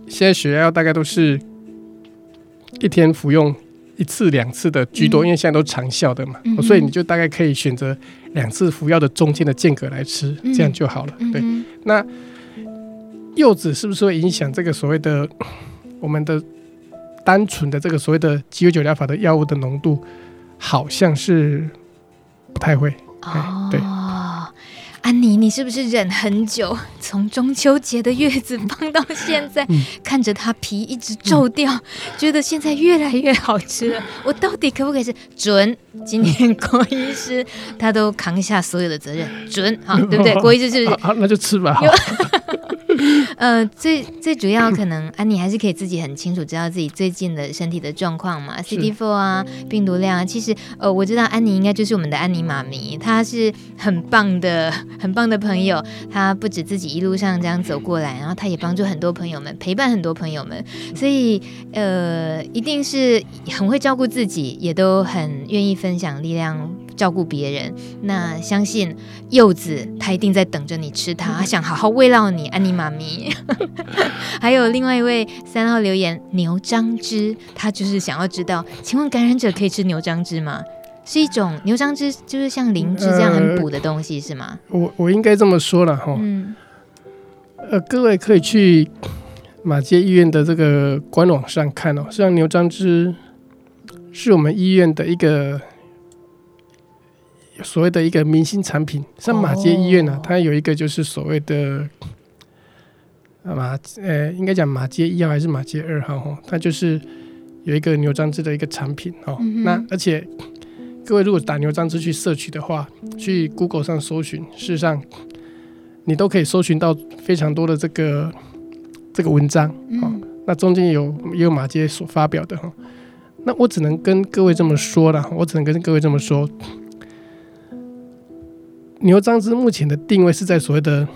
现在血压药大概都是一天服用。一次两次的居多，因为现在都长效的嘛，嗯、所以你就大概可以选择两次服药的中间的间隔来吃，嗯、这样就好了。对，嗯、那柚子是不是会影响这个所谓的我们的单纯的这个所谓的鸡尾酒疗法的药物的浓度？好像是不太会。哦，对。安妮，你是不是忍很久？[laughs] 从中秋节的月子放到现在，嗯、看着它皮一直皱掉，嗯、觉得现在越来越好吃了。[laughs] 我到底可不可以吃？准，今天郭医师他都扛下所有的责任，准，好，对不对？[laughs] 郭医师是不是？好，那就吃吧。呃，最最主要可能安妮还是可以自己很清楚知道自己最近的身体的状况嘛，CD4 啊，病毒量啊。其实呃，我知道安妮应该就是我们的安妮妈咪，她是很棒的、很棒的朋友。她不止自己一路上这样走过来，然后她也帮助很多朋友们，陪伴很多朋友们，所以呃，一定是很会照顾自己，也都很愿意分享力量。照顾别人，那相信柚子他一定在等着你吃它，他想好好慰劳你，安妮妈咪。[laughs] 还有另外一位三号留言牛樟芝，他就是想要知道，请问感染者可以吃牛樟芝吗？是一种牛樟芝，就是像灵芝这样很补的东西，是吗？呃、我我应该这么说了哈，嗯，呃，各位可以去马街医院的这个官网上看哦，实际上牛樟芝是我们医院的一个。所谓的一个明星产品，像马街医院呢、啊，它有一个就是所谓的马，呃，应该讲马街一号还是马街二号哈，它就是有一个牛樟芝的一个产品哦。嗯、那而且各位如果打牛樟芝去摄取的话，去 Google 上搜寻，事实上你都可以搜寻到非常多的这个这个文章哦。那中间有也有马街所发表的哈。那我只能跟各位这么说了，我只能跟各位这么说。牛樟芝目前的定位是在所谓的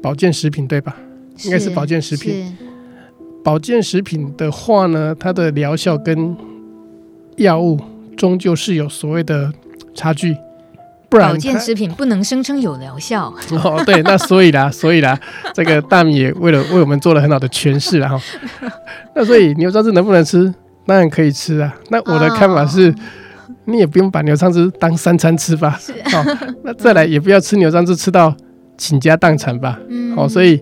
保健食品，对吧？应该是保健食品。保健食品的话呢，它的疗效跟药物终究是有所谓的差距，不然保健食品不能声称有疗效。[laughs] 哦，对，那所以啦，所以啦，[laughs] 这个大米也为了为我们做了很好的诠释了哈。[laughs] 那所以牛樟芝能不能吃？当然可以吃啊。那我的看法是。哦 [laughs] 你也不用把牛樟芝当三餐吃吧，好、[laughs] 哦，那再来也不要吃牛樟芝吃到倾家荡产吧，哦，所以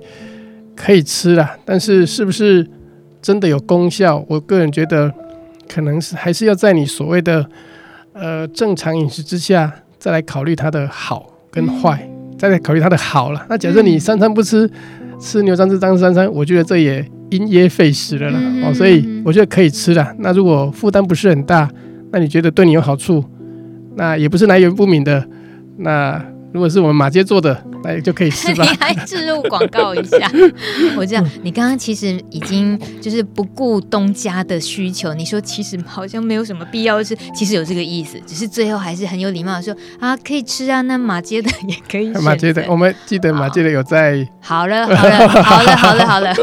可以吃啦，但是是不是真的有功效？我个人觉得可能是还是要在你所谓的呃正常饮食之下再来考虑它的好跟坏，嗯、再来考虑它的好了。那假设你三餐不吃，嗯、吃牛樟芝当三餐，我觉得这也因噎废食了啦，嗯、哦，所以我觉得可以吃啦。那如果负担不是很大。那你觉得对你有好处，那也不是来源不明的，那。如果是我们马街做的，那也就可以吃吧。[laughs] 你还置入广告一下，[laughs] 我这样，你刚刚其实已经就是不顾东家的需求，你说其实好像没有什么必要吃，其实有这个意思，只是最后还是很有礼貌的说啊，可以吃啊，那马街的也可以。[laughs] 马街的，我们记得马街的有在。好了好了好了好了好了，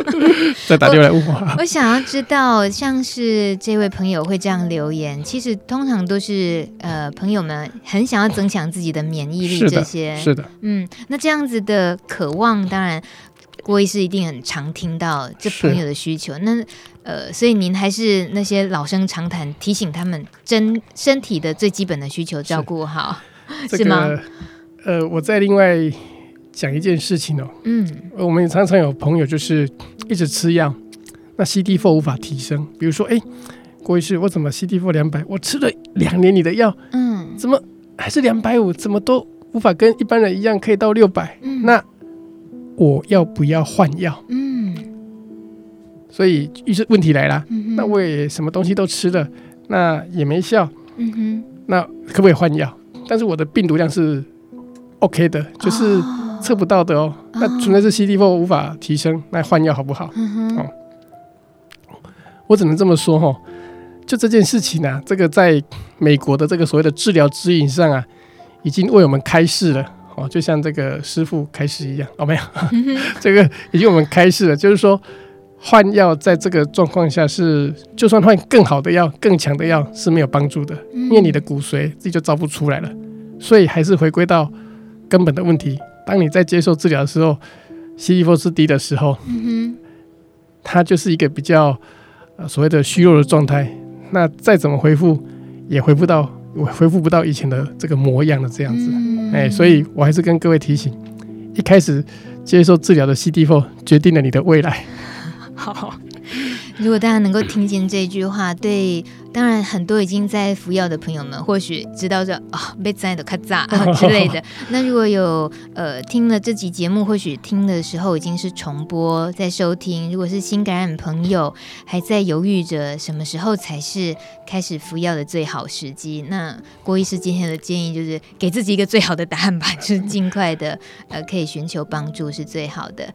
再打电话来问我。我想要知道，像是这位朋友会这样留言，其实通常都是呃朋友们很想要增强自己的免疫力这些。是的，嗯，那这样子的渴望，当然郭医师一定很常听到这朋友的需求。那呃，所以您还是那些老生常谈，提醒他们真身体的最基本的需求照顾好，是，是吗？这个，呃，我再另外讲一件事情哦，嗯，我们常常有朋友就是一直吃药，那 CD4 无法提升，比如说，哎，郭医师，我怎么 CD4 两百？我吃了两年你的药，嗯，怎么还是两百五？怎么都？无法跟一般人一样可以到六百，嗯，那我要不要换药？嗯，所以于是问题来了，嗯、那我也什么东西都吃了，那也没效，嗯哼，那可不可以换药？但是我的病毒量是 OK 的，就是测不到的哦。哦那存在是 CD4 无法提升，那换药好不好？嗯哼，哦，我只能这么说哈，哦，就这件事情啊，这个在美国的这个所谓的治疗指引上啊。已经为我们开示了哦，就像这个师傅开示一样哦，没有，[laughs] 这个已经我们开示了，就是说换药在这个状况下是，就算换更好的药、更强的药是没有帮助的，因为你的骨髓自己就造不出来了，所以还是回归到根本的问题。当你在接受治疗的时候，CD4 是低的时候，它就是一个比较呃所谓的虚弱的状态，那再怎么恢复也恢复到。我恢复不到以前的这个模样了，这样子，嗯、哎，所以我还是跟各位提醒，一开始接受治疗的 CD4 决定了你的未来。[laughs] 好，如果大家能够听见这句话，对当然，很多已经在服药的朋友们，或许知道这啊被摘的卡扎之类的。那如果有呃听了这集节目，或许听的时候已经是重播在收听。如果是新感染朋友，还在犹豫着什么时候才是开始服药的最好时机，那郭医师今天的建议就是给自己一个最好的答案吧，就是尽快的 [laughs] 呃可以寻求帮助是最好的。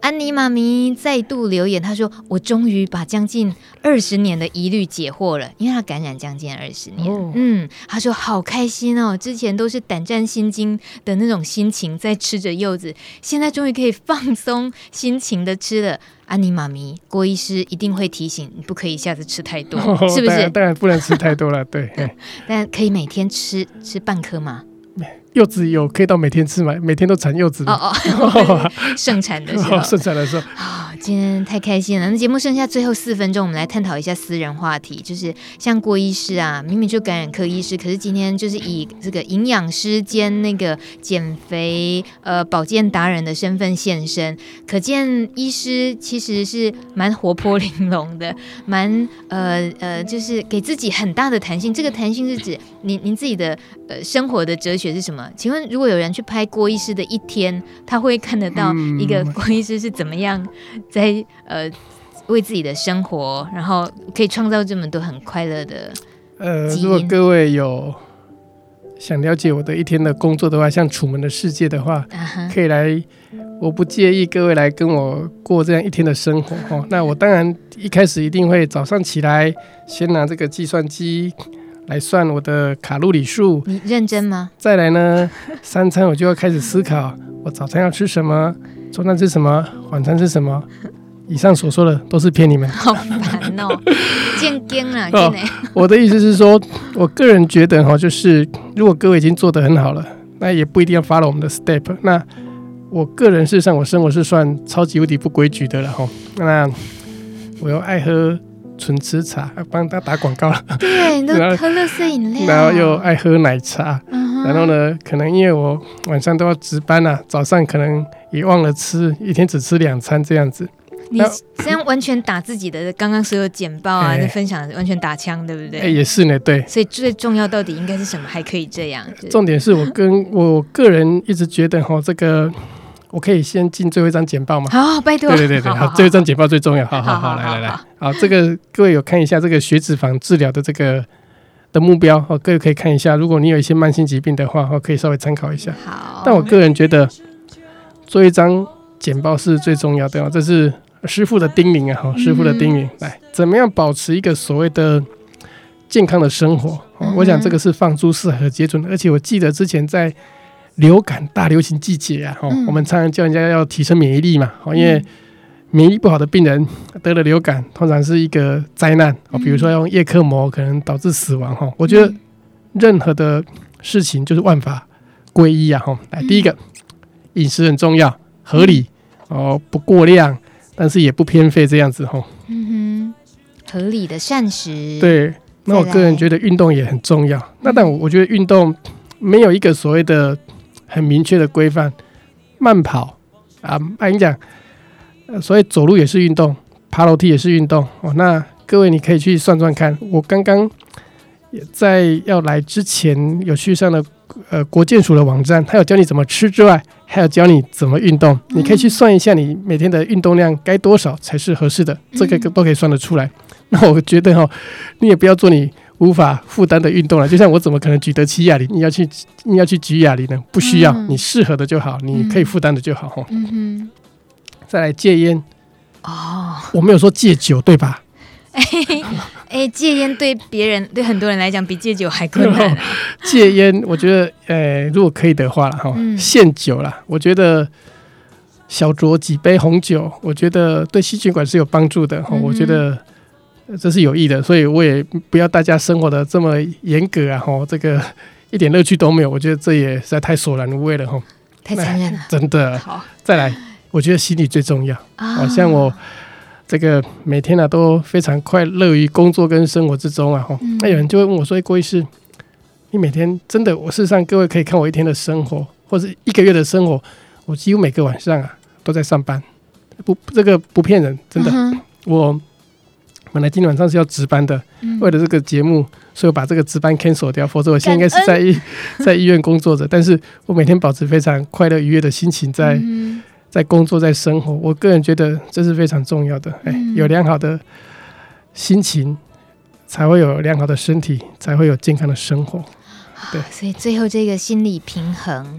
安妮妈咪再度留言，她说：“我终于把将近二十年的疑虑解惑了。”因为他感染将近二十年，哦、嗯，他说好开心哦，之前都是胆战心惊的那种心情在吃着柚子，现在终于可以放松心情的吃了。安妮妈咪，郭医师一定会提醒你，不可以一下子吃太多，哦、[laughs] 是不是？当然，当然不能吃太多了，对。[laughs] 但可以每天吃吃半颗吗？柚子有可以到每天吃吗？每天都产柚子哦哦，[laughs] 盛产的时候，[laughs] 盛产的时候。啊，今天太开心了。那节目剩下最后四分钟，我们来探讨一下私人话题，就是像郭医师啊，明明就感染科医师，可是今天就是以这个营养师兼那个减肥呃保健达人的身份现身，可见医师其实是蛮活泼玲珑的，蛮呃呃，就是给自己很大的弹性。这个弹性是指您您自己的呃生活的哲学是什么？请问，如果有人去拍郭医师的一天，他会看得到一个郭医师是怎么样 [laughs] 在呃为自己的生活，然后可以创造这么多很快乐的。呃，如果各位有想了解我的一天的工作的话，像《楚门的世界》的话，可以来，我不介意各位来跟我过这样一天的生活哦。那我当然一开始一定会早上起来，先拿这个计算机。来算我的卡路里数，你认真吗？再来呢，[laughs] 三餐我就要开始思考，我早餐要吃什么，中餐吃什么，晚餐吃什么。以上所说的都是骗你们。好烦哦，[laughs] 见惊了，哦。我的意思是说，我个人觉得哈，就是如果各位已经做得很好了，那也不一定要 follow 我们的 step。那我个人事实上，我生活是算超级无敌不规矩的了哈。那我又爱喝。纯吃茶，帮他打广告了。对，你都喝乐色饮料，然后又爱喝奶茶。嗯、然后呢，可能因为我晚上都要值班啊，早上可能也忘了吃，一天只吃两餐这样子。你这样完全打自己的刚刚所有简报啊，你分享完全打枪，对不对？哎，也是呢，对。所以最重要到底应该是什么？还可以这样？重点是我跟我个人一直觉得哈，这个。我可以先进最后一张简报吗？好，拜托。对对对对，好，最后一张简报最重要。好好好，来来来，好，这个各位有看一下这个血脂肪治疗的这个的目标哦，各位可以看一下，如果你有一些慢性疾病的话，哦，可以稍微参考一下。好，但我个人觉得做一张简报是最重要的哦，这是师傅的叮咛啊，哈，师傅的叮咛。来，怎么样保持一个所谓的健康的生活？我想这个是放诸四海皆准的，而且我记得之前在。流感大流行季节啊，哦我们常常叫人家要提升免疫力嘛，哦因为免疫不好的病人得了流感，通常是一个灾难哦，比如说用叶克膜可能导致死亡哈。我觉得任何的事情就是万法归一啊哈。来，第一个饮食很重要，合理哦，不过量，但是也不偏废这样子哈。嗯哼，合理的膳食。对，那我个人觉得运动也很重要。那但我我觉得运动没有一个所谓的。很明确的规范，慢跑啊，跟你讲，所以走路也是运动，爬楼梯也是运动哦。那各位你可以去算算看，我刚刚在要来之前有去上了呃国健署的网站，他有教你怎么吃之外，还有教你怎么运动。你可以去算一下你每天的运动量该多少才是合适的，这个都可以算得出来。那我觉得哈，你也不要做你。无法负担的运动了，就像我怎么可能举得起哑铃？你要去，你要去举哑铃呢？不需要，你适合的就好，你可以负担的就好。哈、嗯，嗯、再来戒烟哦，我没有说戒酒，对吧？哎 [laughs] 哎、欸，戒烟对别人，对很多人来讲，比戒酒还困难、啊。戒烟，我觉得，呃、欸，如果可以的话了，哈，限酒了。我觉得小酌几杯红酒，我觉得对心血管是有帮助的。哈、嗯，我觉得。这是有益的，所以我也不要大家生活的这么严格啊！哈，这个 [laughs] 一点乐趣都没有，我觉得这也实在太索然无味了，哈，太残忍了，[laughs] 真的。好，再来，我觉得心理最重要。好像我这个每天呢、啊、都非常快乐于工作跟生活之中啊！吼，那有人就会问我说：“郭医师，你每天真的？我事实上各位可以看我一天的生活，或者一个月的生活，我几乎每个晚上啊都在上班，不，这个不骗人，真的，我。”本来今天晚上是要值班的，嗯、为了这个节目，所以我把这个值班 cancel 掉，否则我现在应该是在医 [laughs] 在医院工作着。但是我每天保持非常快乐愉悦的心情在，在、嗯、在工作，在生活。我个人觉得这是非常重要的。哎，有良好的心情，才会有良好的身体，才会有健康的生活。对，所以最后这个心理平衡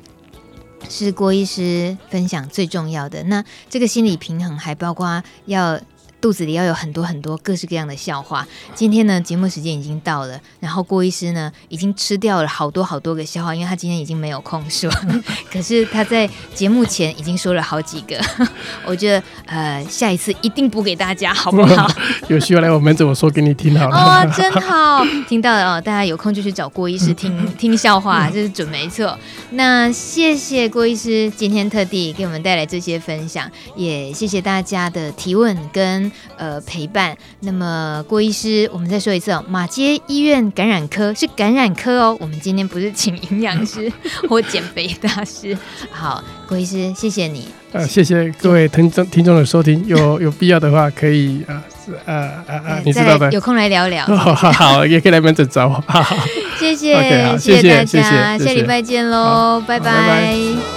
是郭医师分享最重要的。那这个心理平衡还包括要。肚子里要有很多很多各式各样的笑话。今天呢，节目时间已经到了，然后郭医师呢已经吃掉了好多好多个笑话，因为他今天已经没有空说。[laughs] 可是他在节目前已经说了好几个，[laughs] 我觉得呃下一次一定补给大家，好不好？[laughs] 有需要来我门诊，我说给你听好了。哦，真好，听到了哦，大家有空就去找郭医师听听笑话，这是准没错。那谢谢郭医师今天特地给我们带来这些分享，也谢谢大家的提问跟。呃，陪伴。那么，郭医师，我们再说一次哦，马街医院感染科是感染科哦。我们今天不是请营养师或减肥大师。好，郭医师，谢谢你。[laughs] 呃，谢谢各位听众听众的收听。有有必要的话，可以啊啊啊啊，你知道的，有空来聊聊。[laughs] 好也可以来门诊找 [laughs] 我。谢谢谢谢，大家，下礼拜见喽，拜拜。